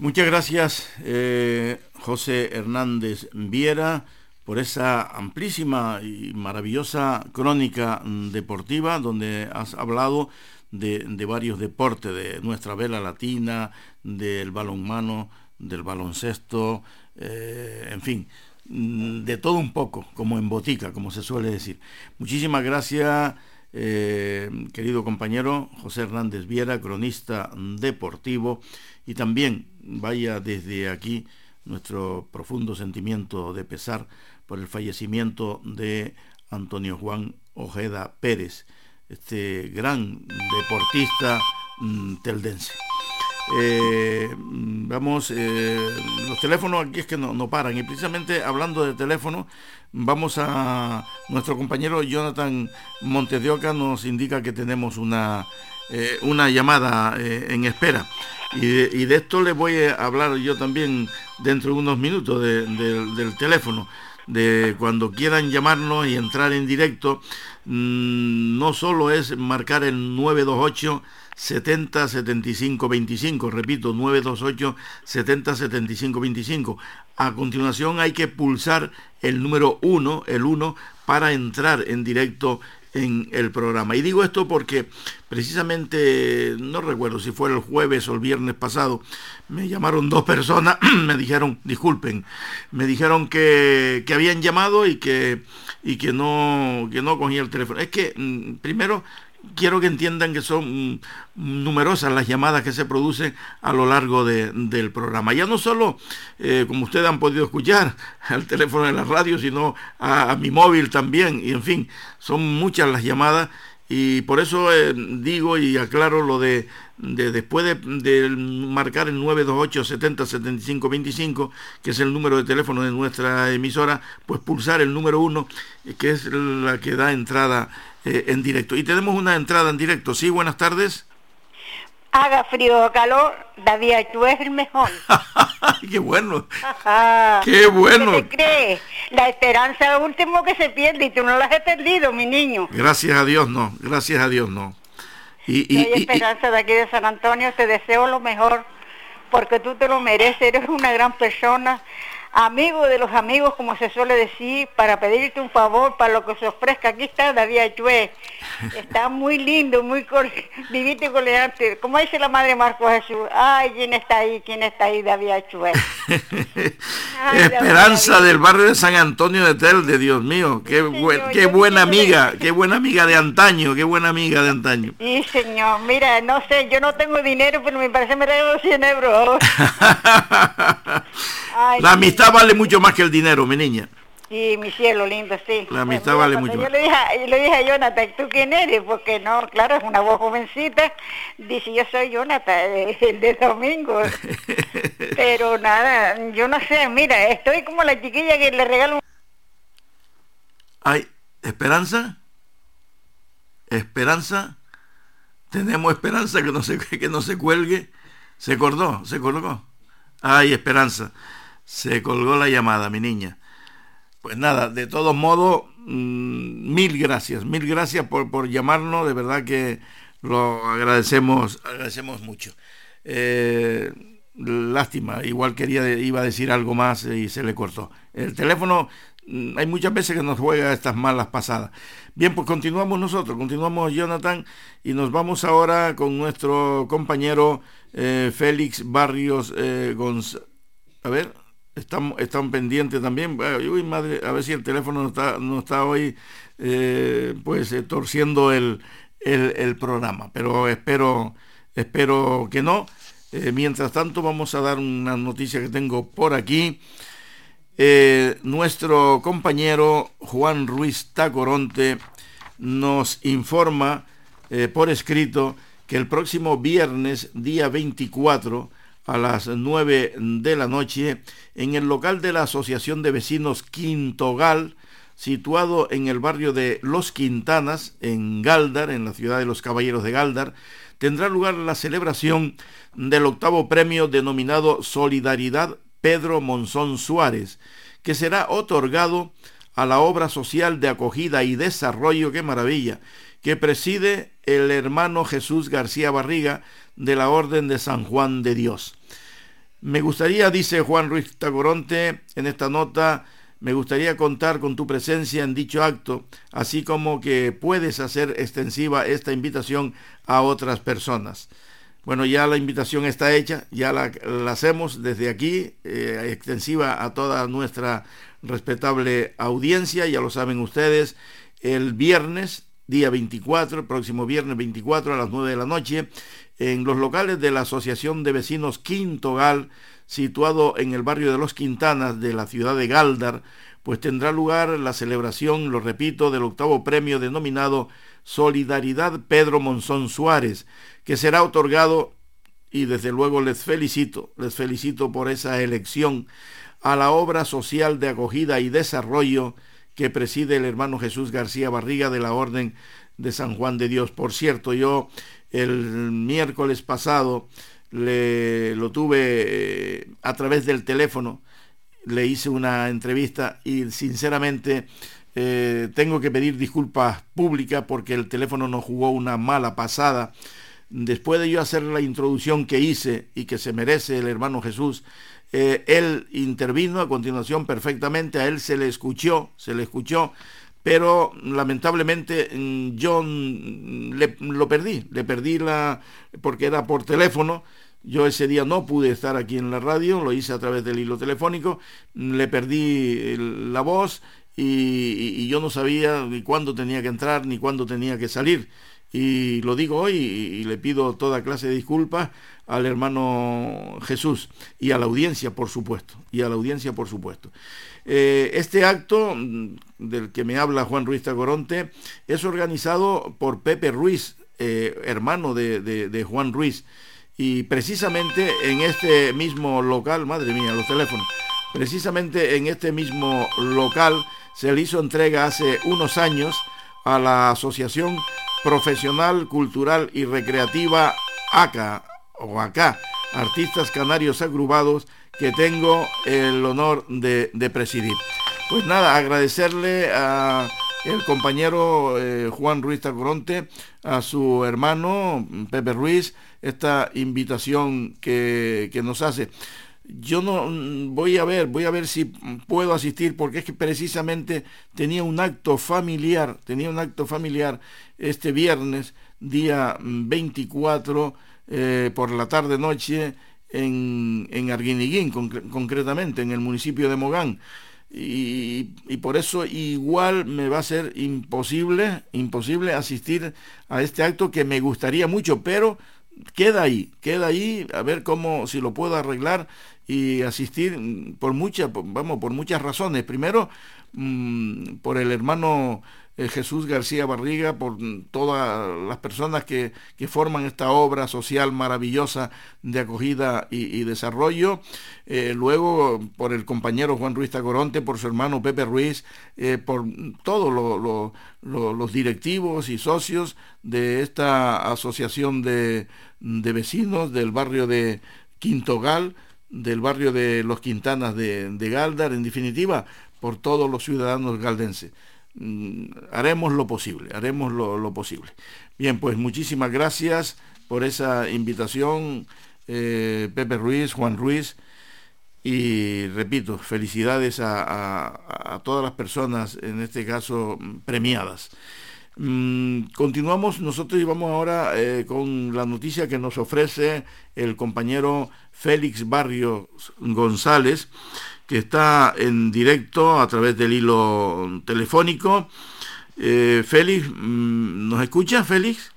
Muchas gracias, eh, José Hernández Viera por esa amplísima y maravillosa crónica deportiva donde has hablado de, varios deportes, de nuestra vela latina, del balonmano, del baloncesto, eh, en fin, de todo un poco, como en botica, como se suele decir. Muchísimas gracias, eh, querido compañero José Hernández Viera, cronista deportivo, y también vaya desde aquí nuestro profundo sentimiento de pesar por el fallecimiento de Antonio Juan Ojeda Pérez, este gran deportista mm, teldense. Eh, mm, vamos, eh, los teléfonos aquí es que no, paran y precisamente hablando de teléfono, vamos a nuestro compañero Jonathan Montedioca nos indica que tenemos una, eh, una llamada en espera. Y de, esto les voy a hablar yo también dentro de unos minutos del teléfono de cuando quieran llamarnos y entrar en directo, mm, no solo es marcar el 928 70 75 25, repito, 928 70 75 25. A continuación hay que pulsar el número 1, el 1, para entrar en directo en el programa. Y digo esto porque precisamente, no recuerdo si fue el jueves o el viernes pasado, me llamaron dos personas, *clears throat* me dijeron, disculpen, me dijeron que, que habían llamado y que, y que no, que no cogía el teléfono. Es que, mm, primero, quiero que entiendan que son numerosas las llamadas que se producen a lo largo del programa. Ya no solo, eh, como ustedes han podido escuchar, *laughs* al teléfono de la radio, sino a, mi móvil también. Y en fin, son muchas las llamadas y por eso eh, digo y aclaro lo de, después de, marcar el 928 70 75 25, que es el número de teléfono de nuestra emisora, pues pulsar el número uno, que es la que da entrada eh, en directo. Y tenemos una entrada en directo. Sí, buenas tardes. Haga frío o calor, David, tú es el mejor. *laughs* ¡Qué bueno! ¡Qué bueno! ¿Qué te crees? La esperanza es lo último que se pierde y tú no la has perdido, mi niño. Gracias a Dios no, gracias a Dios no. Y, y, esperanza de aquí de San Antonio, te deseo lo mejor porque tú te lo mereces, eres una gran persona amigo de los amigos, como se suele decir, para pedirte un favor, para lo que se ofrezca. Aquí está David Chue. Está muy lindo, muy vivito y coleante. Como dice la Madre Marco Jesús, ay, ¿quién está ahí? ¿Quién está ahí, David Chue? *laughs* Esperanza del barrio de San Antonio de Telde, Dios mío. Qué, qué buena amiga, qué buena amiga de antaño, qué buena amiga de antaño. Sí, señor. Mira, no sé, yo no tengo dinero, pero me parece me regaló 100 euros. *laughs* la amistad vale mucho más que el dinero, mi niña. Sí, mi cielo lindo, sí. La amistad vale mucho yo Le dije, yo le dije a Jonathan, ¿tú quién eres? Porque no, claro, es una voz jovencita. Dice, yo soy Jonathan, *laughs* el de domingo. *laughs* Pero nada, yo no sé, mira, estoy como la chiquilla que le regalo un... ¿Hay esperanza? ¿Esperanza? ¿Tenemos esperanza que no se, que no se cuelgue? Se acordó, se colgó. Ay, esperanza. Se colgó la llamada, mi niña. Pues nada, de todos modos, mm, mil gracias, mil gracias por, por, llamarnos, de verdad que lo agradecemos, agradecemos mucho. Eh, lástima, igual quería, iba a decir algo más y se le cortó. El teléfono, mm, hay muchas veces que nos juega estas malas pasadas. Bien, pues continuamos nosotros, continuamos Jonathan y nos vamos ahora con nuestro compañero eh, Félix Barrios eh, González. A ver, están, pendientes también. Madre, a ver si el teléfono no está, no hoy eh, pues eh, torciendo el, el, programa, pero espero, espero que no. Eh, mientras tanto, vamos a dar una noticia que tengo por aquí. nuestro compañero Juan Ruiz Tacoronte nos informa por escrito que el próximo viernes, día 24, a las 9 de la noche en el local de la Asociación de Vecinos Quintogal, situado en el barrio de Los Quintanas, en Galdar, en la ciudad de los Caballeros de Galdar, tendrá lugar la celebración del octavo premio denominado Solidaridad Pedro Monzón Suárez, que será otorgado a la obra social de acogida y desarrollo, qué maravilla, que preside el hermano Jesús García Barriga, de la Orden de San Juan de Dios. Me gustaría, dice Juan Ruiz Tagoronte en esta nota, me gustaría contar con tu presencia en dicho acto, así como que puedes hacer extensiva esta invitación a otras personas. Bueno, ya la invitación está hecha, ya la, hacemos desde aquí, eh, extensiva a toda nuestra respetable audiencia, ya lo saben ustedes, el viernes, día 24, el próximo viernes 24 a las 9 de la noche, en los locales de la Asociación de Vecinos Quinto Gal, situado en el barrio de Los Quintanas de la ciudad de Galdar, pues tendrá lugar la celebración, lo repito, del octavo premio denominado Solidaridad Pedro Monzón Suárez, que será otorgado, y desde luego les felicito, les felicito por esa elección, a la obra social de acogida y desarrollo que preside el hermano Jesús García Barriga de la Orden de San Juan de Dios. Por cierto, yo el miércoles pasado le, lo tuve eh, a través del teléfono, le hice una entrevista y sinceramente eh, tengo que pedir disculpas públicas porque el teléfono nos jugó una mala pasada. Después de yo hacer la introducción que hice y que se merece el hermano Jesús, eh, él intervino a continuación perfectamente, a él se le escuchó, se le escuchó, pero lamentablemente mm, yo mm, lo perdí, le perdí la, porque era por teléfono, yo ese día no pude estar aquí en la radio, lo hice a través del hilo telefónico, le perdí la voz y, yo no sabía ni cuándo tenía que entrar ni cuándo tenía que salir. Y lo digo hoy y, le pido toda clase de disculpas al hermano Jesús y a la audiencia, por supuesto, y a la audiencia, por supuesto. Eh, este acto mm, del que me habla Juan Ruiz Tagoronte es organizado por Pepe Ruiz, eh, hermano de Juan Ruiz y precisamente en este mismo local, madre mía, los teléfonos, precisamente en este mismo local se le hizo entrega hace unos años a la Asociación Profesional, Cultural y Recreativa ACA o ACA, Artistas Canarios Agrupados, que tengo el honor de, presidir. Pues nada, agradecerle a el compañero eh, Juan Ruiz Tacoronte, a su hermano Pepe Ruiz, esta invitación que, nos hace. Yo no voy a ver, voy a ver si puedo asistir, porque es que precisamente tenía un acto familiar, tenía un acto familiar este viernes, día 24, eh, por la tarde noche, en, en Arguiniguín, concretamente, en el municipio de Mogán y, por eso igual me va a ser imposible, imposible asistir a este acto que me gustaría mucho, pero queda ahí, queda ahí, a ver cómo, si lo puedo arreglar y asistir por muchas, vamos, por muchas razones. Primero, mm, por el hermano eh, Jesús García Barriga, por todas las personas que, forman esta obra social maravillosa de acogida y, desarrollo. Eh, luego por el compañero Juan Ruiz Tacoronte, por su hermano Pepe Ruiz, eh, por todos los directivos y socios de esta asociación de, vecinos del barrio de Quintogal, del barrio de Los Quintanas de, de Galdar, en definitiva, por todos los ciudadanos galdenses. Mm, haremos lo posible, haremos lo, posible. Bien, pues muchísimas gracias por esa invitación, eh, Pepe Ruiz, Juan Ruiz, y repito, felicidades a, todas las personas, en este caso premiadas. Mm, continuamos nosotros y vamos ahora eh, con la noticia que nos ofrece el compañero Félix Barrio González que está en directo a través del hilo telefónico. Eh, Félix, mm, ¿nos escucha, Félix?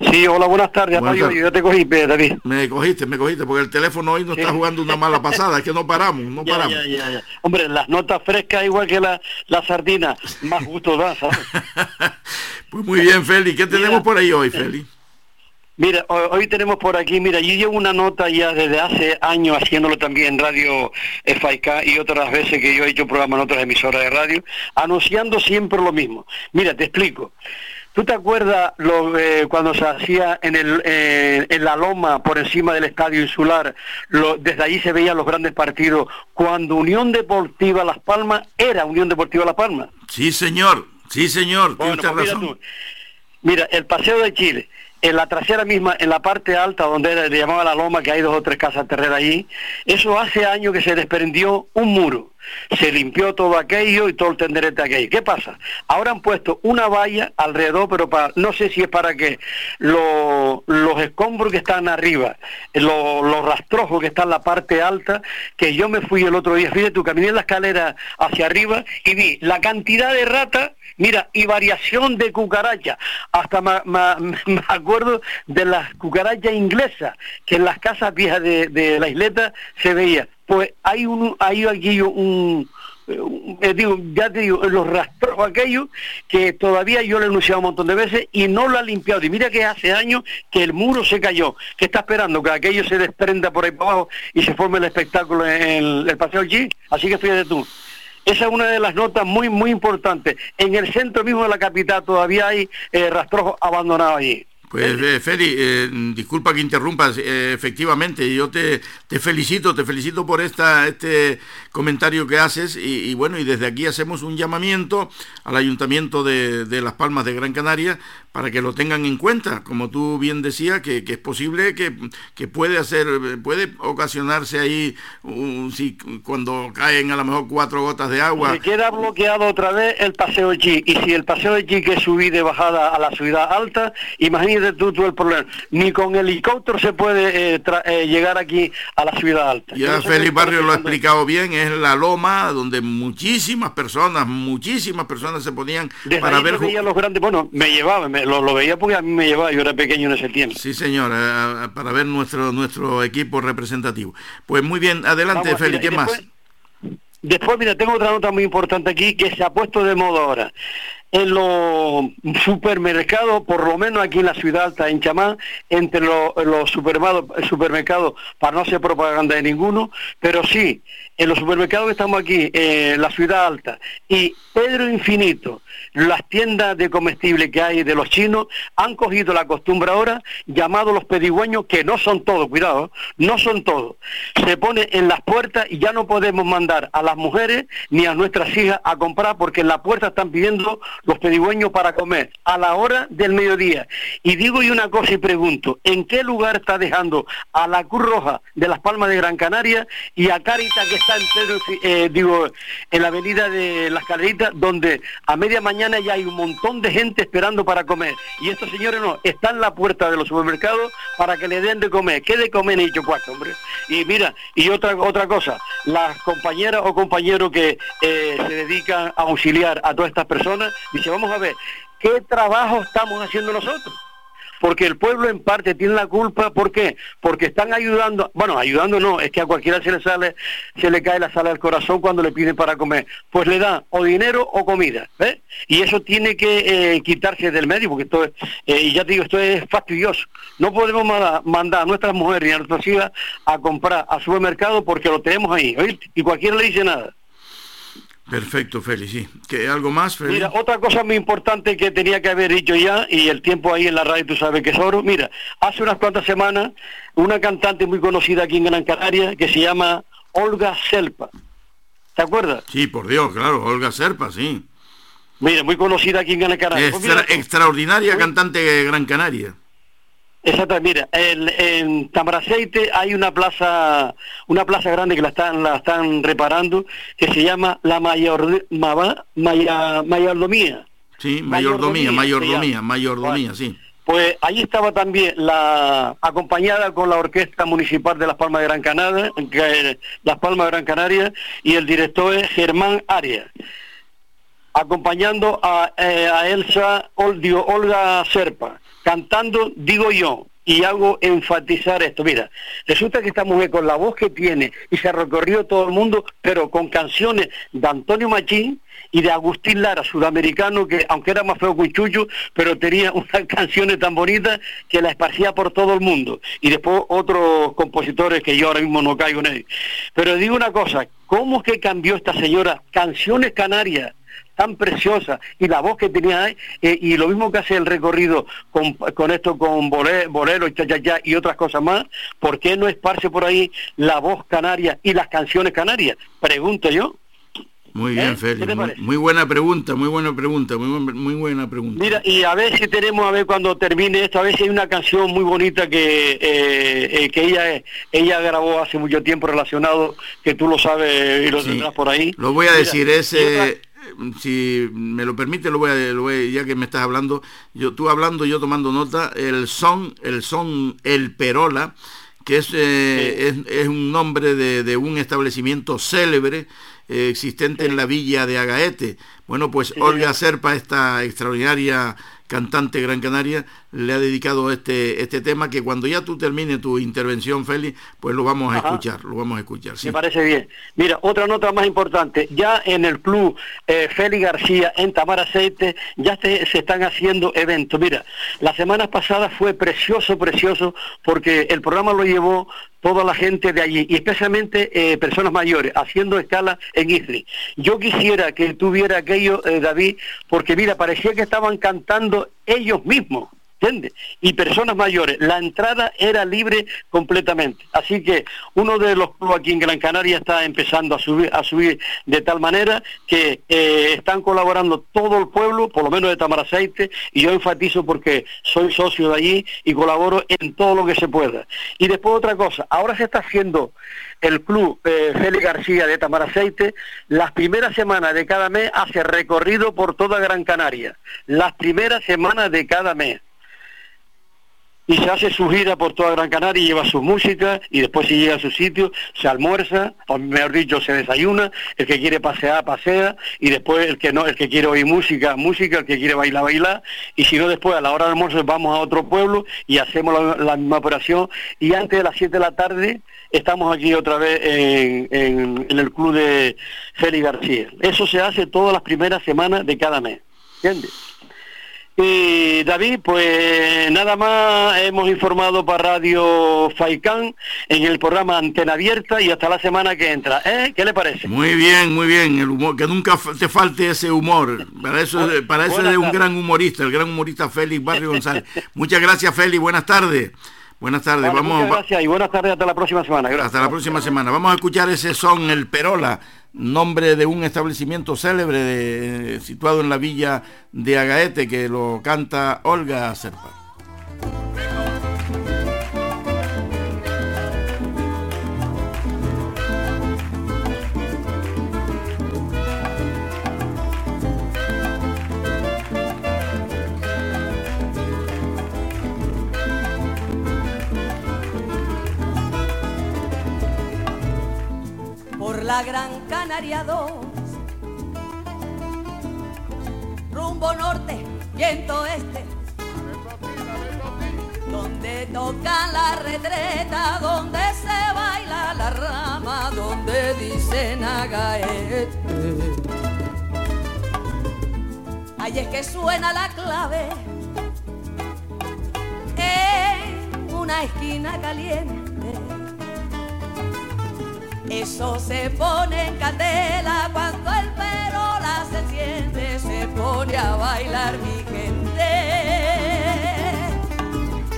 Sí, hola, buenas tardes. Yo te cogí, David. Me cogiste, me cogiste, porque el teléfono hoy no está jugando una mala pasada, es que no paramos, no *laughs* paramos. Hombre, las notas frescas igual que la, la sardina, más gusto da, ¿sabes? *laughs* pues muy bien, Félix. ¿Qué tenemos por ahí hoy, Félix? Mira, hoy tenemos por aquí, mira, yo llevo una nota ya desde hace años haciéndolo también en Radio FIK y otras veces que yo he hecho programa en otras emisoras de radio, anunciando siempre lo mismo. Mira, te explico. ¿Tú te acuerdas lo, eh, cuando se hacía en, el, eh, en la loma por encima del estadio insular? desde allí se veían los grandes partidos cuando Unión Deportiva Las Palmas era Unión Deportiva Las Palmas. Sí, señor. Sí, señor. Pues mira, mira, el Paseo de Chile en la trasera misma, en la parte alta donde le llamaba la loma, que hay dos o tres casas terreras allí, eso hace años que se desprendió un muro. Se limpió todo aquello y todo el tenderete aquello. ¿Qué pasa? Ahora han puesto una valla alrededor, pero para, no sé si es para que los escombros que están arriba, los rastrojos que están en la parte alta, que yo me fui el otro día, fíjate, tú caminé la escalera hacia arriba y vi la cantidad de ratas Mira, y variación de cucaracha. Hasta *laughs* me, acuerdo de las cucarachas inglesas, que en las casas viejas de, la isleta se veía. Pues hay un, hay aquí un, eh, digo, ya te digo, los rastros aquellos que todavía yo le he anunciado un montón de veces y no lo ha limpiado. Y mira que hace años que el muro se cayó, que está esperando que aquello se desprenda por ahí para abajo y se forme el espectáculo en el, paseo allí. Así que de tú. Esa es una de las notas muy, muy importantes. En el centro mismo de la capital todavía hay eh, rastrojos abandonados allí. Pues eh, Feli, eh, disculpa que interrumpas, eh, efectivamente, yo te, te, felicito, te felicito por esta, este comentario que haces y, y, bueno, y desde aquí hacemos un llamamiento al Ayuntamiento de, de, Las Palmas de Gran Canaria para que lo tengan en cuenta, como tú bien decías, que, es posible que, que, puede hacer, puede ocasionarse ahí si, cuando caen a lo mejor cuatro gotas de agua. Se queda bloqueado otra vez el paseo G, y si el paseo G que subí de bajada a la ciudad alta, imagínate tú, tú el problema, ni con helicóptero se puede eh, eh, llegar aquí a la ciudad alta. Ya Félix Barrio lo ha explicado bien, es la loma donde muchísimas personas, muchísimas personas se ponían para ver... los grandes, bueno, me llevaba, lo, veía porque a mí me llevaba, yo era pequeño en ese tiempo. Sí, señor, para ver nuestro nuestro equipo representativo. Pues muy bien, adelante, Félix, ¿qué más? Después, mira, tengo otra nota muy importante aquí que se ha puesto de moda ahora en los supermercados, por lo menos aquí en la ciudad alta, en Chamán, entre los, los supermercados, para no hacer propaganda de ninguno, pero sí, en los supermercados que estamos aquí, en la ciudad alta, y Pedro Infinito, las tiendas de comestibles que hay de los chinos, han cogido la costumbre ahora, llamado los pedigüeños, que no son todos, cuidado, no son todos. Se pone en las puertas y ya no podemos mandar a las mujeres ni a nuestras hijas a comprar porque en la puerta están pidiendo los pedigüeños para comer a la hora del mediodía. Y digo y una cosa y pregunto, ¿en qué lugar está dejando a la Cruz Roja de Las Palmas de Gran Canaria y a Carita que está en, eh, digo, en la avenida de Las Caleritas, donde a media mañana ya hay un montón de gente esperando para comer? Y estos señores no, están en la puerta de los supermercados para que le den de comer. ¿Qué de comer ni cuatro, hombre? Y mira, y otra, otra cosa, las compañeras o compañeros que eh, se dedican a auxiliar a todas estas personas, dice, vamos a ver, ¿qué trabajo estamos haciendo nosotros? Porque el pueblo en parte tiene la culpa, ¿por qué? Porque están ayudando, bueno, ayudando no, es que a cualquiera se le sale, se le cae la sala del corazón cuando le piden para comer. Pues le dan o dinero o comida. Y eso tiene que eh, quitarse del medio, porque esto es, eh, y ya te digo, esto es fastidioso. No podemos mandar, a nuestras mujeres y a nuestras hijas a comprar al supermercado porque lo tenemos ahí, Y cualquiera le dice nada. Perfecto, Félix, sí. ¿Qué, ¿Algo más, Félix? Mira, otra cosa muy importante que tenía que haber dicho ya, y el tiempo ahí en la radio tú sabes que es oro. Mira, hace unas cuantas semanas, una cantante muy conocida aquí en Gran Canaria, que se llama Olga Serpa. ¿Te acuerdas? Sí, por Dios, claro, Olga Serpa, sí. Mira, muy conocida aquí en Gran Canaria. Pues extraordinaria cantante de Gran Canaria. Exacto, mira, en, en Tamaraceite hay una plaza, una plaza grande que la están, la están reparando, que se llama la mayor, mayordomía. Sí, mayordomía, mayordomía, mayordomía, sí. Pues ahí estaba también la acompañada con la Orquesta Municipal de Las Palmas de Gran Canaria, Las Palmas de Gran Canaria, y el director es Germán Arias acompañando a, eh, a Elsa Olga Serpa cantando, digo yo, y hago enfatizar esto. Mira, resulta que esta mujer con la voz que tiene y se recorrió todo el mundo, pero con canciones de Antonio Machín y de Agustín Lara, sudamericano, que aunque era más feo que un pero tenía *laughs* unas canciones tan bonitas que la esparcía por todo el mundo. Y después otros compositores que yo ahora mismo no caigo en ellos. Pero digo una cosa, ¿cómo que cambió esta señora? Canciones canarias tan preciosa y la voz que tenía ahí, eh, y lo mismo que hace el recorrido con, con esto, con bolero, y, cha, y otras cosas más, ¿por qué no esparce por ahí la voz canaria y las canciones canarias? Pregunto yo. Muy bien, ¿Eh? Félix. Muy, buena pregunta, muy buena pregunta, muy, muy buena pregunta. Mira, y a ver si tenemos, a ver cuando termine esto, a ver si hay una canción muy bonita que, eh, que ella ella grabó hace mucho tiempo relacionado, que tú lo sabes y lo tendrás por ahí. Lo voy a decir, ese si me lo permite, lo voy, a, ya que me estás hablando, yo tú hablando, yo tomando nota, el son, el son El Perola, que es, eh, es, un nombre de, un establecimiento célebre eh, existente en la villa de Agaete. Bueno, pues Olga Serpa, esta extraordinaria cantante Gran Canaria, le ha dedicado este, este tema que cuando ya tú termines tu intervención, Félix, pues lo vamos a escuchar, lo vamos a escuchar. Me parece bien. Mira, otra nota más importante, ya en el club eh, Félix García en Tamar Aceite ya se, están haciendo eventos. Mira, la semana pasada fue precioso, precioso, porque el programa lo llevó toda la gente de allí, y especialmente eh, personas mayores, haciendo escala en Isri. Yo quisiera que tuviera aquello, eh, David, porque mira, parecía que estaban cantando ellos mismos. ¿Entiendes? Y personas mayores. La entrada era libre completamente. Así que uno de los clubes aquí en Gran Canaria está empezando a subir, a subir de tal manera que eh, están colaborando todo el pueblo, por lo menos de Tamaraceite, y yo enfatizo porque soy socio de allí y colaboro en todo lo que se pueda. Y después otra cosa, ahora se está haciendo el club eh, Félix García de Tamaraceite, las primeras semanas de cada mes hace recorrido por toda Gran Canaria. Las primeras semanas de cada mes y se hace su gira por toda Gran Canaria y lleva su música y después si llega a su sitio se almuerza, o mejor dicho se desayuna, el que quiere pasear, pasea y después el que no, el que quiere oír música, música, el que quiere bailar, bailar y si no después a la hora del almuerzo vamos a otro pueblo y hacemos la, misma operación y antes de las 7 de la tarde estamos aquí otra vez en, en el club de Félix García. Eso se hace todas las primeras semanas de cada mes, ¿entiendes? Y David, pues nada más hemos informado para Radio Faicán en el programa Antena Abierta y hasta la semana que entra. ¿Eh? ¿Qué le parece? Muy bien, muy bien. El humor, que nunca te falte ese humor. Para eso, para eso es un gran humorista, el gran humorista Félix Barrio González. Muchas gracias, Félix. Buenas tardes. Buenas tardes. Vamos, muchas gracias y buenas tardes hasta la próxima semana. Hasta la próxima semana. Vamos a escuchar ese son, el Perola nombre de un establecimiento célebre situado en la villa de Agaete que lo canta Olga Serpa. Gran Canaria 2. Rumbo norte, viento este. Donde toca la retreta, donde se baila la rama, donde dicen agaete. Ahí es que suena la clave en una esquina caliente eso se pone en candela cuando el perola se enciende, se pone a bailar mi gente.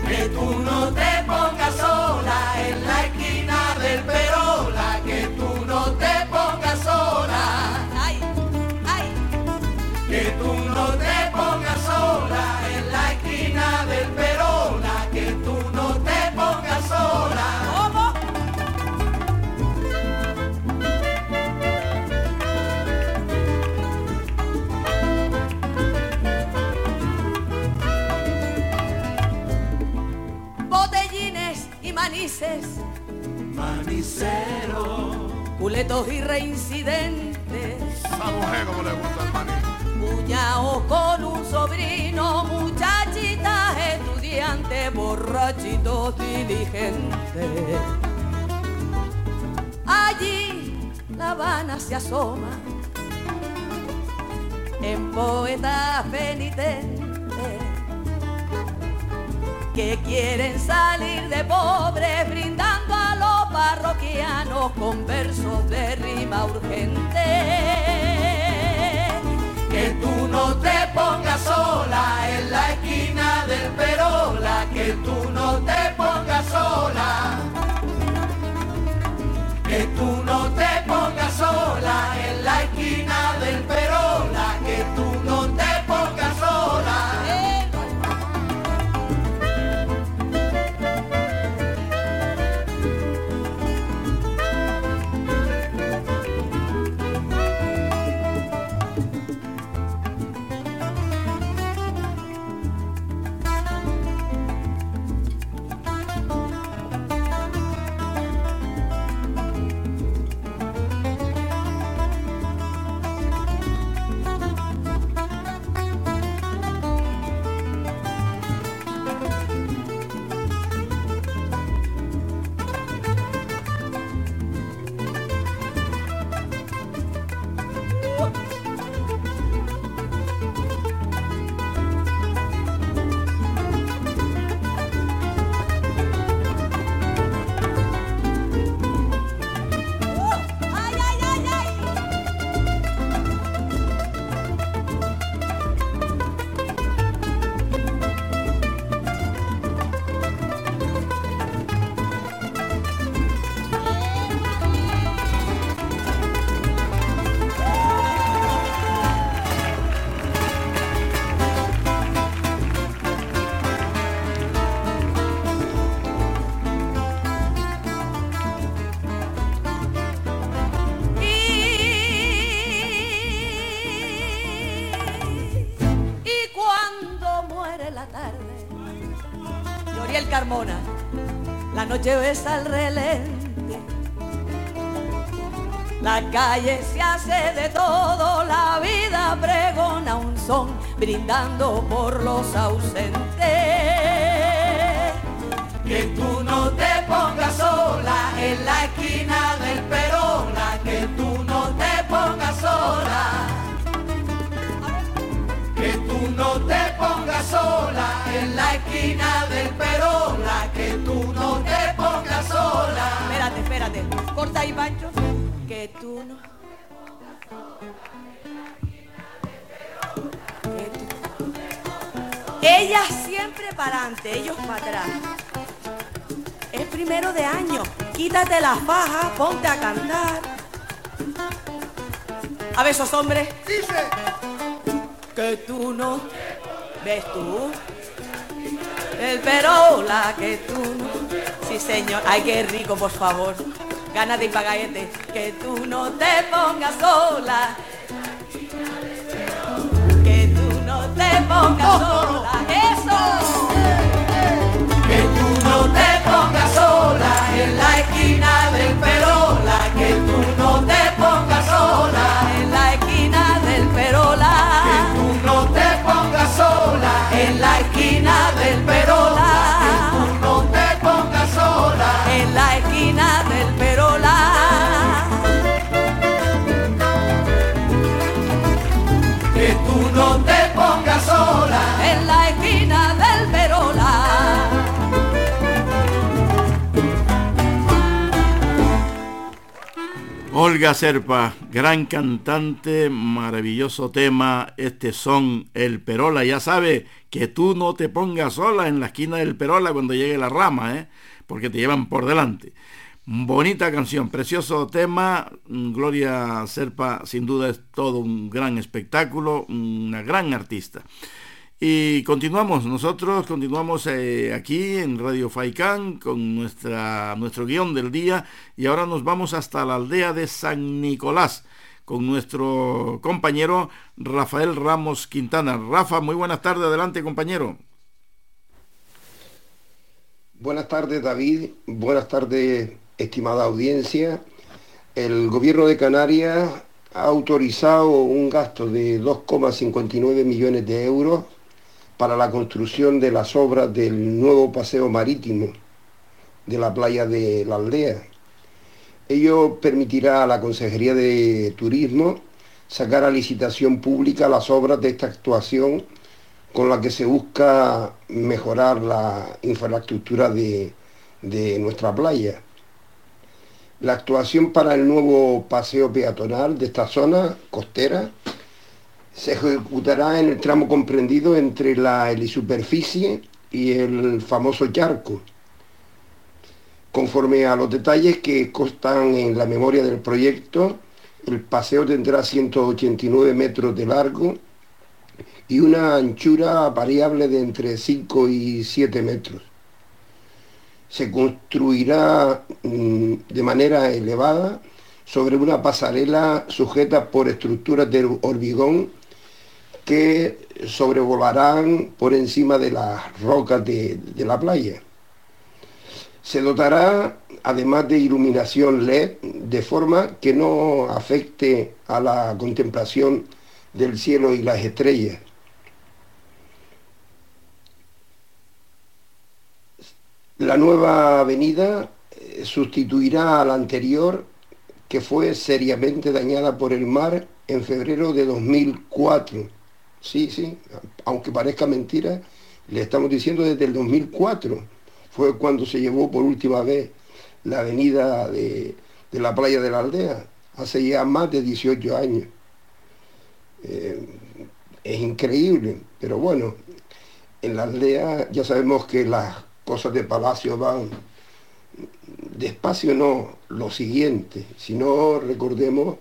Que tú no te pongas sola en la esquina del perola, manices, manicero, culetos y reincidentes. Esa mujer como le gusta el maní. Con un sobrino, muchachita estudiante, borrachito diligente. Allí La Habana se asoma en poeta penitente que quieren salir de pobres brindando a los parroquianos con versos de rima urgente. Que tú no te pongas sola en la esquina del Perola, que tú no te pongas sola. Que tú no te pongas sola en la esquina Besa al relente. La calle se hace de todo, la vida pregona un son, brindando por los ausentes. Que tú no te pongas sola en la esquina del Perola, sola en la esquina del Perola, que tú no te pongas sola. Espérate, espérate, corta ahí, Pancho. Que tú no. Que tú- Ellas siempre para adelante, ellos para atrás. Es primero de año. Quítate la faja, ponte a cantar. A ver, esos hombres. Dice. Que tú no. ¿Ves tú? El perola que tú. Sí, señor. Ay, qué rico, por favor. Gana de impagaete. Que tú no te pongas sola. Que tú no te pongas sola. Eso. Que tú no te pongas sola en la esquina del Perola, que tú no te pongas sola sola en la esquina del Perola, Olga Serpa, gran cantante, maravilloso tema, este son El Perola. Ya sabe que tú no te pongas sola en la esquina del Perola cuando llegue la rama, ¿eh? porque te llevan por delante. Bonita canción, precioso tema. Gloria Serpa sin duda es todo un gran espectáculo, una gran artista. Y continuamos, nosotros continuamos eh, aquí en Radio Faicán con nuestra, nuestro guion del día y ahora nos vamos hasta la aldea de San Nicolás con nuestro compañero Rafael Ramos Quintana. Rafa, muy buenas tardes, adelante compañero. Buenas tardes David, buenas tardes estimada audiencia. El gobierno de Canarias ha autorizado un gasto de 2,59 millones de euros para la construcción de las obras del nuevo paseo marítimo de la playa de la aldea. Ello permitirá a la Consejería de Turismo sacar a licitación pública las obras de esta actuación con la que se busca mejorar la infraestructura de, de nuestra playa. La actuación para el nuevo paseo peatonal de esta zona costera se ejecutará en el tramo comprendido entre la helisuperficie y el famoso charco. Conforme a los detalles que constan en la memoria del proyecto, el paseo tendrá 189 metros de largo y una anchura variable de entre 5 y 7 metros. Se construirá mm, de manera elevada sobre una pasarela sujeta por estructuras de hormigón que sobrevolarán por encima de las rocas de, de la playa. Se dotará además de iluminación LED de forma que no afecte a la contemplación del cielo y las estrellas. La nueva avenida eh, sustituirá a la anterior que fue seriamente dañada por el mar en febrero de 2004. Sí, sí, aunque parezca mentira, le estamos diciendo desde el 2004. Fue cuando se llevó por última vez la avenida de, de la playa de la aldea, hace ya más de 18 años. Eh, es increíble, pero bueno, en la aldea ya sabemos que las cosas de palacio van despacio no lo siguiente, si no recordemos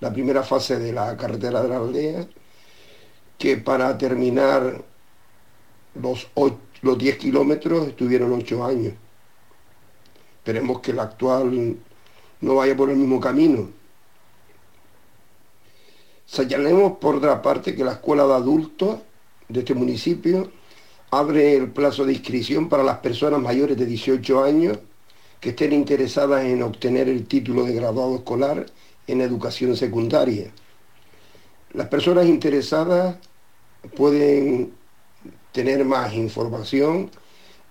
la primera fase de la carretera de la aldea, que para terminar los, ocho, los 10 kilómetros estuvieron 8 años. Esperemos que la actual no vaya por el mismo camino. Señalemos por otra parte que la escuela de adultos de este municipio abre el plazo de inscripción para las personas mayores de 18 años que estén interesadas en obtener el título de graduado escolar en educación secundaria. Las personas interesadas pueden tener más información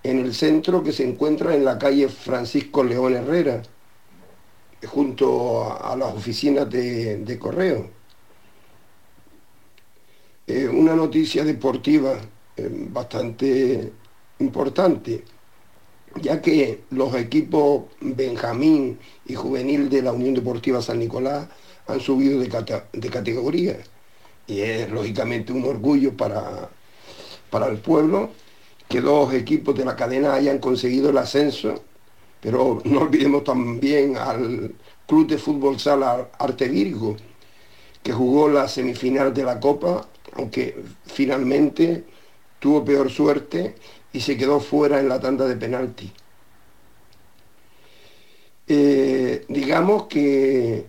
en el centro que se encuentra en la calle Francisco León Herrera, junto a, las oficinas de, correo. Eh, una noticia deportiva eh, bastante importante, ya que los equipos Benjamín y Juvenil de la Unión Deportiva San Nicolás han subido de, de categoría y es lógicamente un orgullo para, para el pueblo que dos equipos de la cadena hayan conseguido el ascenso, pero no olvidemos también al Club de Fútbol Sala Arte Virgo, que jugó la semifinal de la Copa, aunque finalmente tuvo peor suerte y se quedó fuera en la tanda de penalti. Eh, digamos que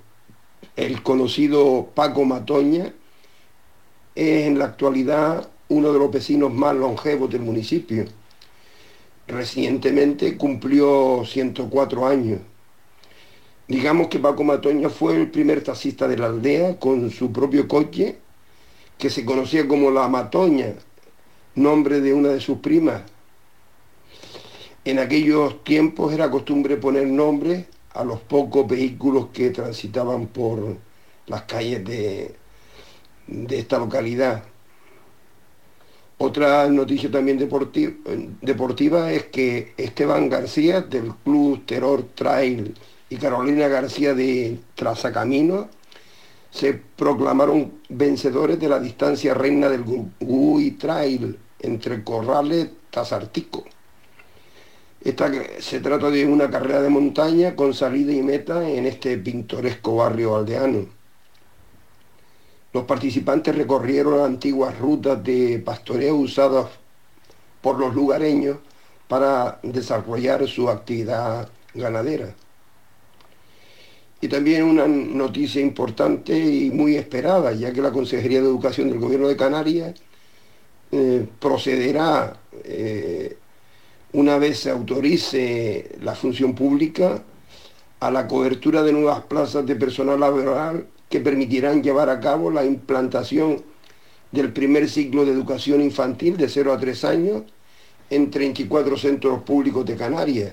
el conocido Paco Matoña es en la actualidad uno de los vecinos más longevos del municipio. Recientemente cumplió 104 años. Digamos que Paco Matoña fue el primer taxista de la aldea con su propio coche, que se conocía como La Matoña, nombre de una de sus primas. En aquellos tiempos era costumbre poner nombres a los pocos vehículos que transitaban por las calles de, de esta localidad. Otra noticia también deportiva, es que Esteban García del Club Terror Trail y Carolina García de Trazacamino se proclamaron vencedores de la distancia reina del Gui Trail entre Corrales Tazartico. Esta, se trata de una carrera de montaña con salida y meta en este pintoresco barrio aldeano. Los participantes recorrieron antiguas rutas de pastoreo usadas por los lugareños para desarrollar su actividad ganadera. Y también una noticia importante y muy esperada, ya que la Consejería de Educación del Gobierno de Canarias eh, procederá, eh, una vez se autorice la función pública, a la cobertura de nuevas plazas de personal laboral que permitirán llevar a cabo la implantación del primer ciclo de educación infantil de 0 a 3 años en 34 centros públicos de Canarias.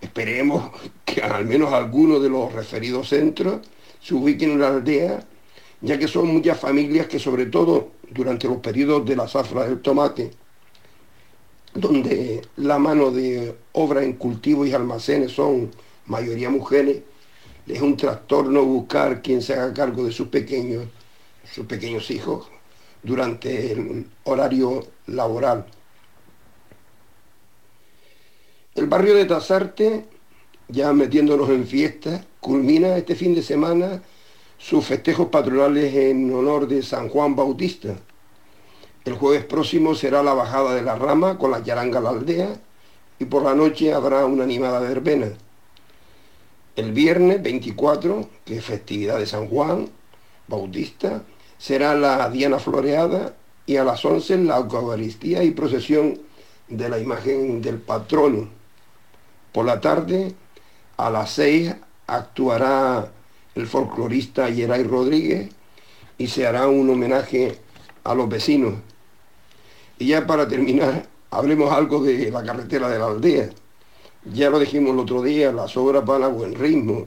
Esperemos que al menos algunos de los referidos centros se ubiquen en la aldea, ya que son muchas familias que sobre todo durante los periodos de la zafra del tomate, donde la mano de obra en cultivos y almacenes son mayoría mujeres, es un trastorno buscar quien se haga cargo de sus pequeños, sus pequeños hijos durante el horario laboral. El barrio de Tazarte, ya metiéndonos en fiesta, culmina este fin de semana sus festejos patronales en honor de San Juan Bautista. El jueves próximo será la bajada de la rama con la yaranga a la aldea y por la noche habrá una animada verbena. El viernes 24, que es festividad de San Juan Bautista, será la Diana Floreada y a las 11 la Eucaristía y procesión de la imagen del patrono. Por la tarde, a las 6, actuará el folclorista Yeray Rodríguez y se hará un homenaje a los vecinos. Y ya para terminar, hablemos algo de la carretera de la aldea. Ya lo dijimos el otro día, las obras van a buen ritmo.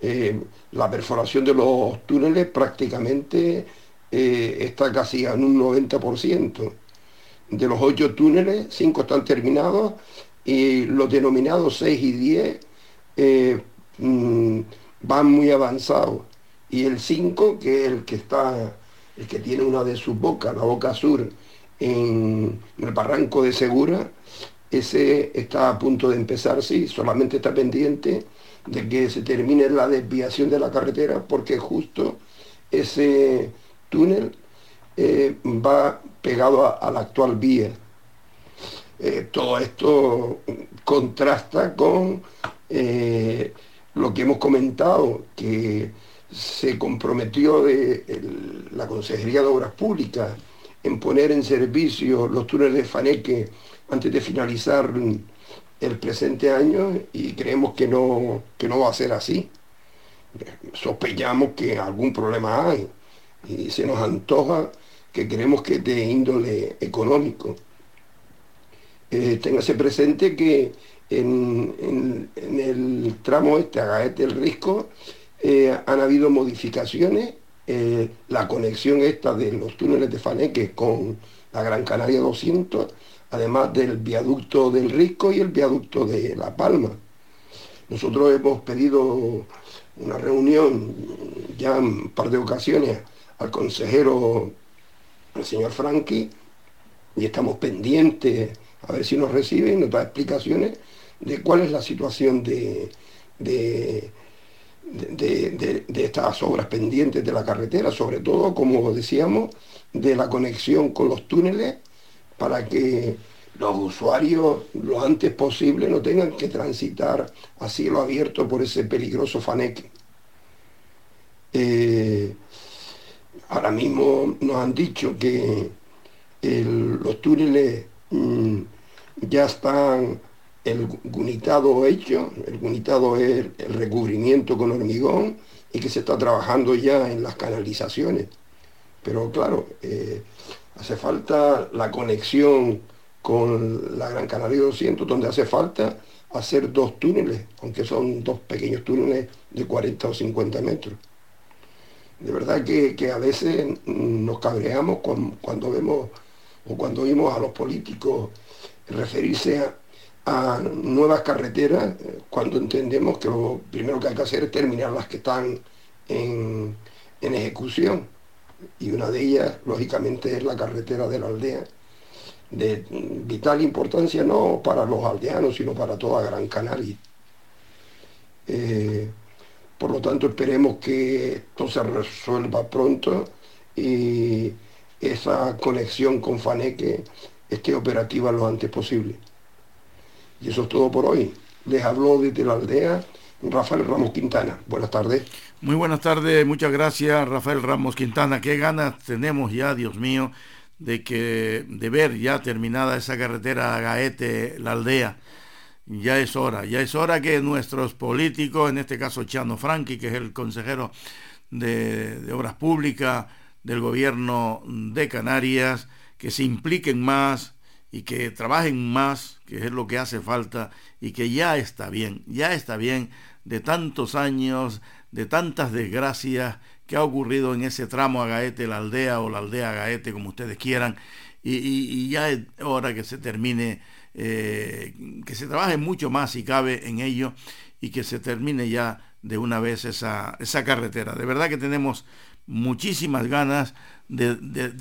Eh, la perforación de los túneles prácticamente eh, está casi en un 90%. De los ocho túneles, cinco están terminados y los denominados 6 y 10 eh, mm, van muy avanzados. Y el 5, que es el que está, el que tiene una de sus bocas, la boca sur, en el barranco de Segura, ese está a punto de empezar, sí, solamente está pendiente de que se termine la desviación de la carretera porque justo ese túnel eh, va pegado a, la actual vía. Eh, todo esto contrasta con eh, lo que hemos comentado, que se comprometió la Consejería de Obras Públicas en poner en servicio los túneles de Faneque antes de finalizar el presente año y creemos que no, que no va a ser así. Sospechamos que algún problema hay y se nos antoja que creemos que es de índole económico. Eh, téngase presente que en, el tramo este, Agaete del Risco, eh, han habido modificaciones. Eh, la conexión esta de los túneles de Faneque con la Gran Canaria 200, además del viaducto del Risco y el viaducto de La Palma. Nosotros hemos pedido una reunión ya en un par de ocasiones al consejero, al señor Franqui, y estamos pendientes a ver si nos reciben, nos da explicaciones de cuál es la situación de, de, estas obras pendientes de la carretera, sobre todo, como decíamos, de la conexión con los túneles para que los usuarios lo antes posible no tengan que transitar a cielo abierto por ese peligroso faneque. Eh, ahora mismo nos han dicho que los túneles mm, ya están el gunitado hecho, el gunitado es el recubrimiento con hormigón y que se está trabajando ya en las canalizaciones. Pero claro, eh, hace falta la conexión con la Gran Canaria 200, donde hace falta hacer dos túneles, aunque son dos pequeños túneles de 40 o 50 metros. De verdad que, a veces nos cabreamos cuando vemos o cuando vimos a los políticos referirse a, nuevas carreteras eh, cuando entendemos que lo primero que hay que hacer es terminar las que están en, ejecución. Y una de ellas, lógicamente, es la carretera de la aldea, de vital importancia no para los aldeanos, sino para toda Gran Canaria. Eh, por lo tanto, esperemos que esto se resuelva pronto y esa conexión con Faneque esté operativa lo antes posible. Y eso es todo por hoy. Les habló desde la aldea Rafael Ramos Quintana. Buenas tardes. Muy buenas tardes, muchas gracias Rafael Ramos Quintana. Qué ganas tenemos ya, Dios mío, de que de ver ya terminada esa carretera a Gaete, la aldea. Ya es hora, ya es hora que nuestros políticos, en este caso Chano Franqui, que es el consejero de, de Obras Públicas del gobierno de Canarias, que se impliquen más, y que trabajen más, que es lo que hace falta, y que ya está bien, ya está bien de tantos años, de tantas desgracias que ha ocurrido en ese tramo a Gaete, la aldea o la aldea a Gaete, como ustedes quieran, y, ya es hora que se termine, eh, que se trabaje mucho más si cabe en ello y que se termine ya de una vez esa, esa carretera. De verdad que tenemos muchísimas ganas de,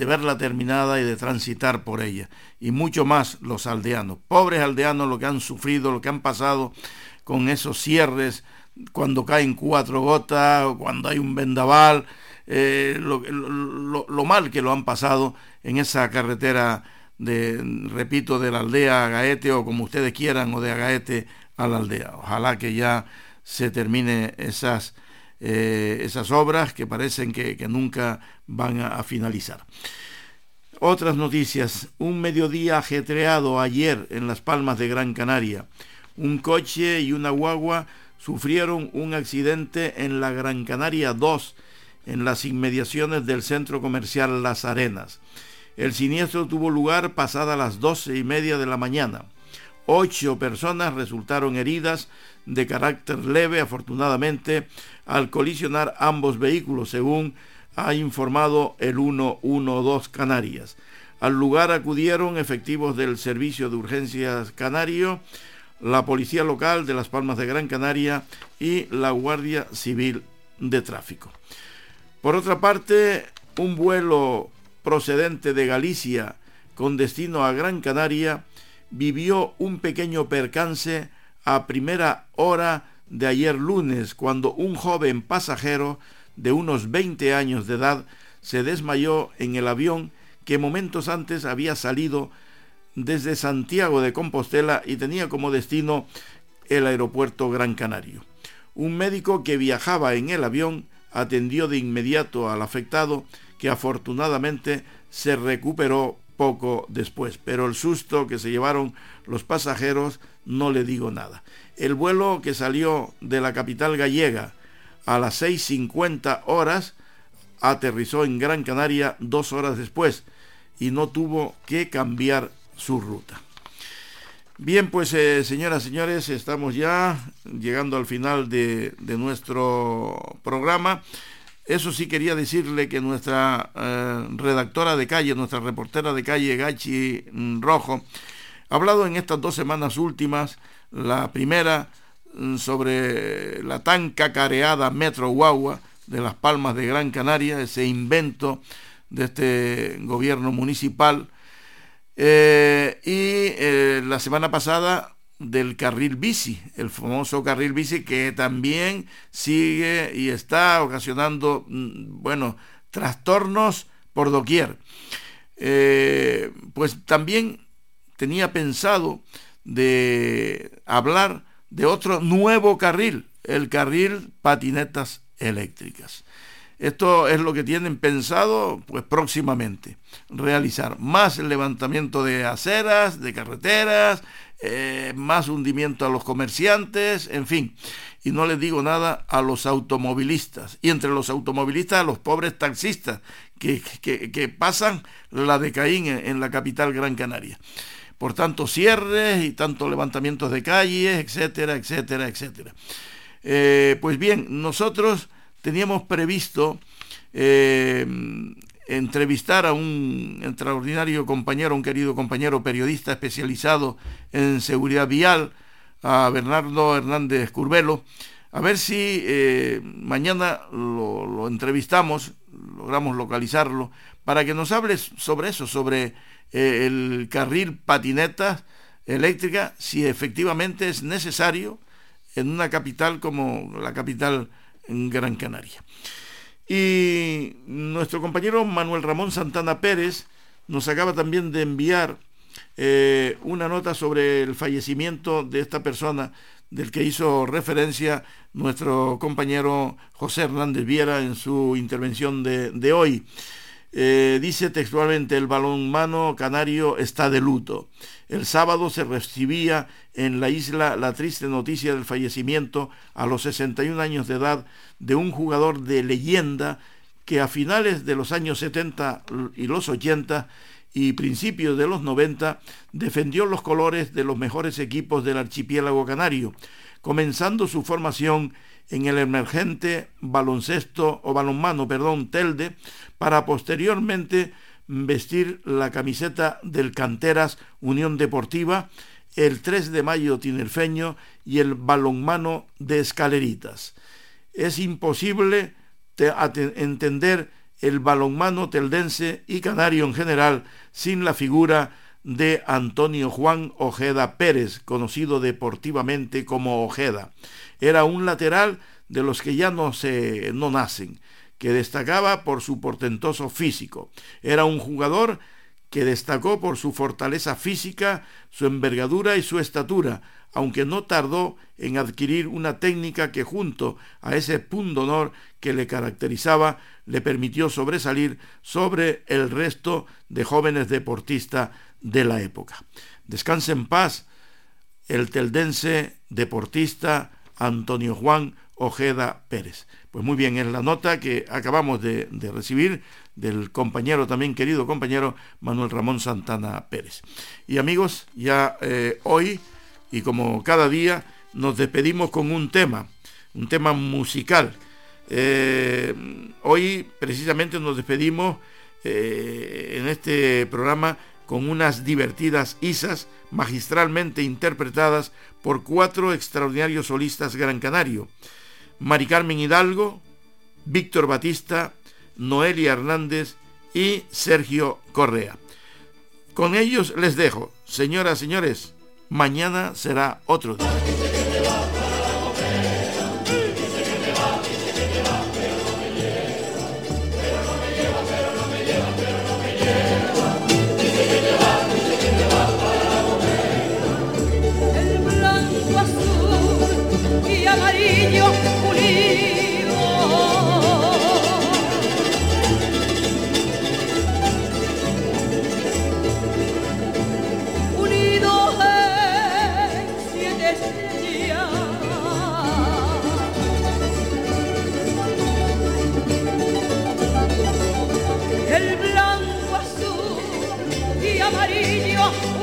verla terminada y de transitar por ella. Y mucho más los aldeanos. Pobres aldeanos lo que han sufrido, lo que han pasado con esos cierres cuando caen cuatro gotas, cuando hay un vendaval, eh, lo, lo, mal que lo han pasado en esa carretera de, repito, de la aldea a Gaete o como ustedes quieran, o de Agaete a la aldea. Ojalá que ya se termine esas eh, esas obras que parecen que, nunca van a, finalizar. Otras noticias. Un mediodía ajetreado ayer en Las Palmas de Gran Canaria. Un coche y una guagua sufrieron un accidente en la Gran Canaria 2, en las inmediaciones del centro comercial Las Arenas. El siniestro tuvo lugar pasada las doce y media de la mañana. Ocho personas resultaron heridas de carácter leve, afortunadamente, al colisionar ambos vehículos, según ha informado el 112 Canarias. Al lugar acudieron efectivos del Servicio de Urgencias Canario, la Policía Local de Las Palmas de Gran Canaria y la Guardia Civil de Tráfico. Por otra parte, un vuelo procedente de Galicia con destino a Gran Canaria vivió un pequeño percance a primera hora de ayer lunes, cuando un joven pasajero de unos 20 años de edad se desmayó en el avión que momentos antes había salido desde Santiago de Compostela y tenía como destino el aeropuerto Gran Canario. Un médico que viajaba en el avión atendió de inmediato al afectado que afortunadamente se recuperó poco después, pero el susto que se llevaron los pasajeros no le digo nada. El vuelo que salió de la capital gallega a las 6.50 horas aterrizó en Gran Canaria dos horas después y no tuvo que cambiar su ruta. Bien, pues eh, señoras señores, estamos ya llegando al final de, nuestro programa. Eso sí quería decirle que nuestra eh, redactora de calle, nuestra reportera de calle, Gachi Rojo, ha hablado en estas dos semanas últimas, la primera mm, sobre la tan cacareada Metro Guagua de las Palmas de Gran Canaria, ese invento de este gobierno municipal. Eh, y eh, la semana pasada del carril bici, el famoso carril bici que también sigue y está ocasionando, mm, bueno, trastornos por doquier. Eh, pues también tenía pensado de hablar de otro nuevo carril, el carril patinetas eléctricas. Esto es lo que tienen pensado pues próximamente realizar más levantamiento de aceras, de carreteras, eh, más hundimiento a los comerciantes, en fin. Y no les digo nada a los automovilistas. Y entre los automovilistas a los pobres taxistas que, que, pasan la de Caín en, la capital Gran Canaria. Por tanto, cierres y tanto levantamientos de calles, etcétera, etcétera, etcétera. Eh, pues bien, nosotros teníamos previsto eh, entrevistar a un extraordinario compañero, un querido compañero periodista especializado en seguridad vial, a Bernardo Hernández Curvelo, a ver si eh, mañana lo, entrevistamos, logramos localizarlo, para que nos hable sobre eso, sobre eh, el carril patineta eléctrica, si efectivamente es necesario en una capital como la capital en Gran Canaria. Y nuestro compañero Manuel Ramón Santana Pérez nos acaba también de enviar eh, una nota sobre el fallecimiento de esta persona del que hizo referencia nuestro compañero José Hernández Viera en su intervención de hoy. Eh, dice textualmente, el balonmano canario está de luto. El sábado se recibía en la isla la triste noticia del fallecimiento a los 61 años de edad de un jugador de leyenda que a finales de los años 70 y los 80 y principios de los 90 defendió los colores de los mejores equipos del archipiélago canario, comenzando su formación en el emergente baloncesto o balonmano, perdón, Telde, para posteriormente vestir la camiseta del Canteras Unión Deportiva, el 3 de mayo tinerfeño y el balonmano de Escaleritas. Es imposible entender el balonmano teldense y canario en general sin la figura de Antonio Juan Ojeda Pérez, conocido deportivamente como Ojeda. Era un lateral de los que ya no se no nacen, que destacaba por su portentoso físico. Era un jugador que destacó por su fortaleza física, su envergadura y su estatura, aunque no tardó en adquirir una técnica que junto a ese punto honor que le caracterizaba le permitió sobresalir sobre el resto de jóvenes deportistas de la época. Descanse en paz el teldense deportista Antonio Juan Ojeda Pérez. Pues muy bien, en la nota que acabamos de, recibir del compañero, también querido compañero Manuel Ramón Santana Pérez. Y amigos, ya eh, hoy y como cada día nos despedimos con un tema, un tema musical. Eh, hoy precisamente nos despedimos eh, en este programa con unas divertidas isas magistralmente interpretadas por cuatro extraordinarios solistas gran canario, Mari Carmen Hidalgo, Víctor Batista, Noelia Hernández y Sergio Correa. Con ellos les dejo, señoras, señores, mañana será otro día. amarillo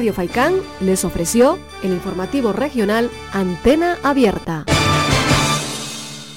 Radio Faicán les ofreció el informativo regional Antena Abierta.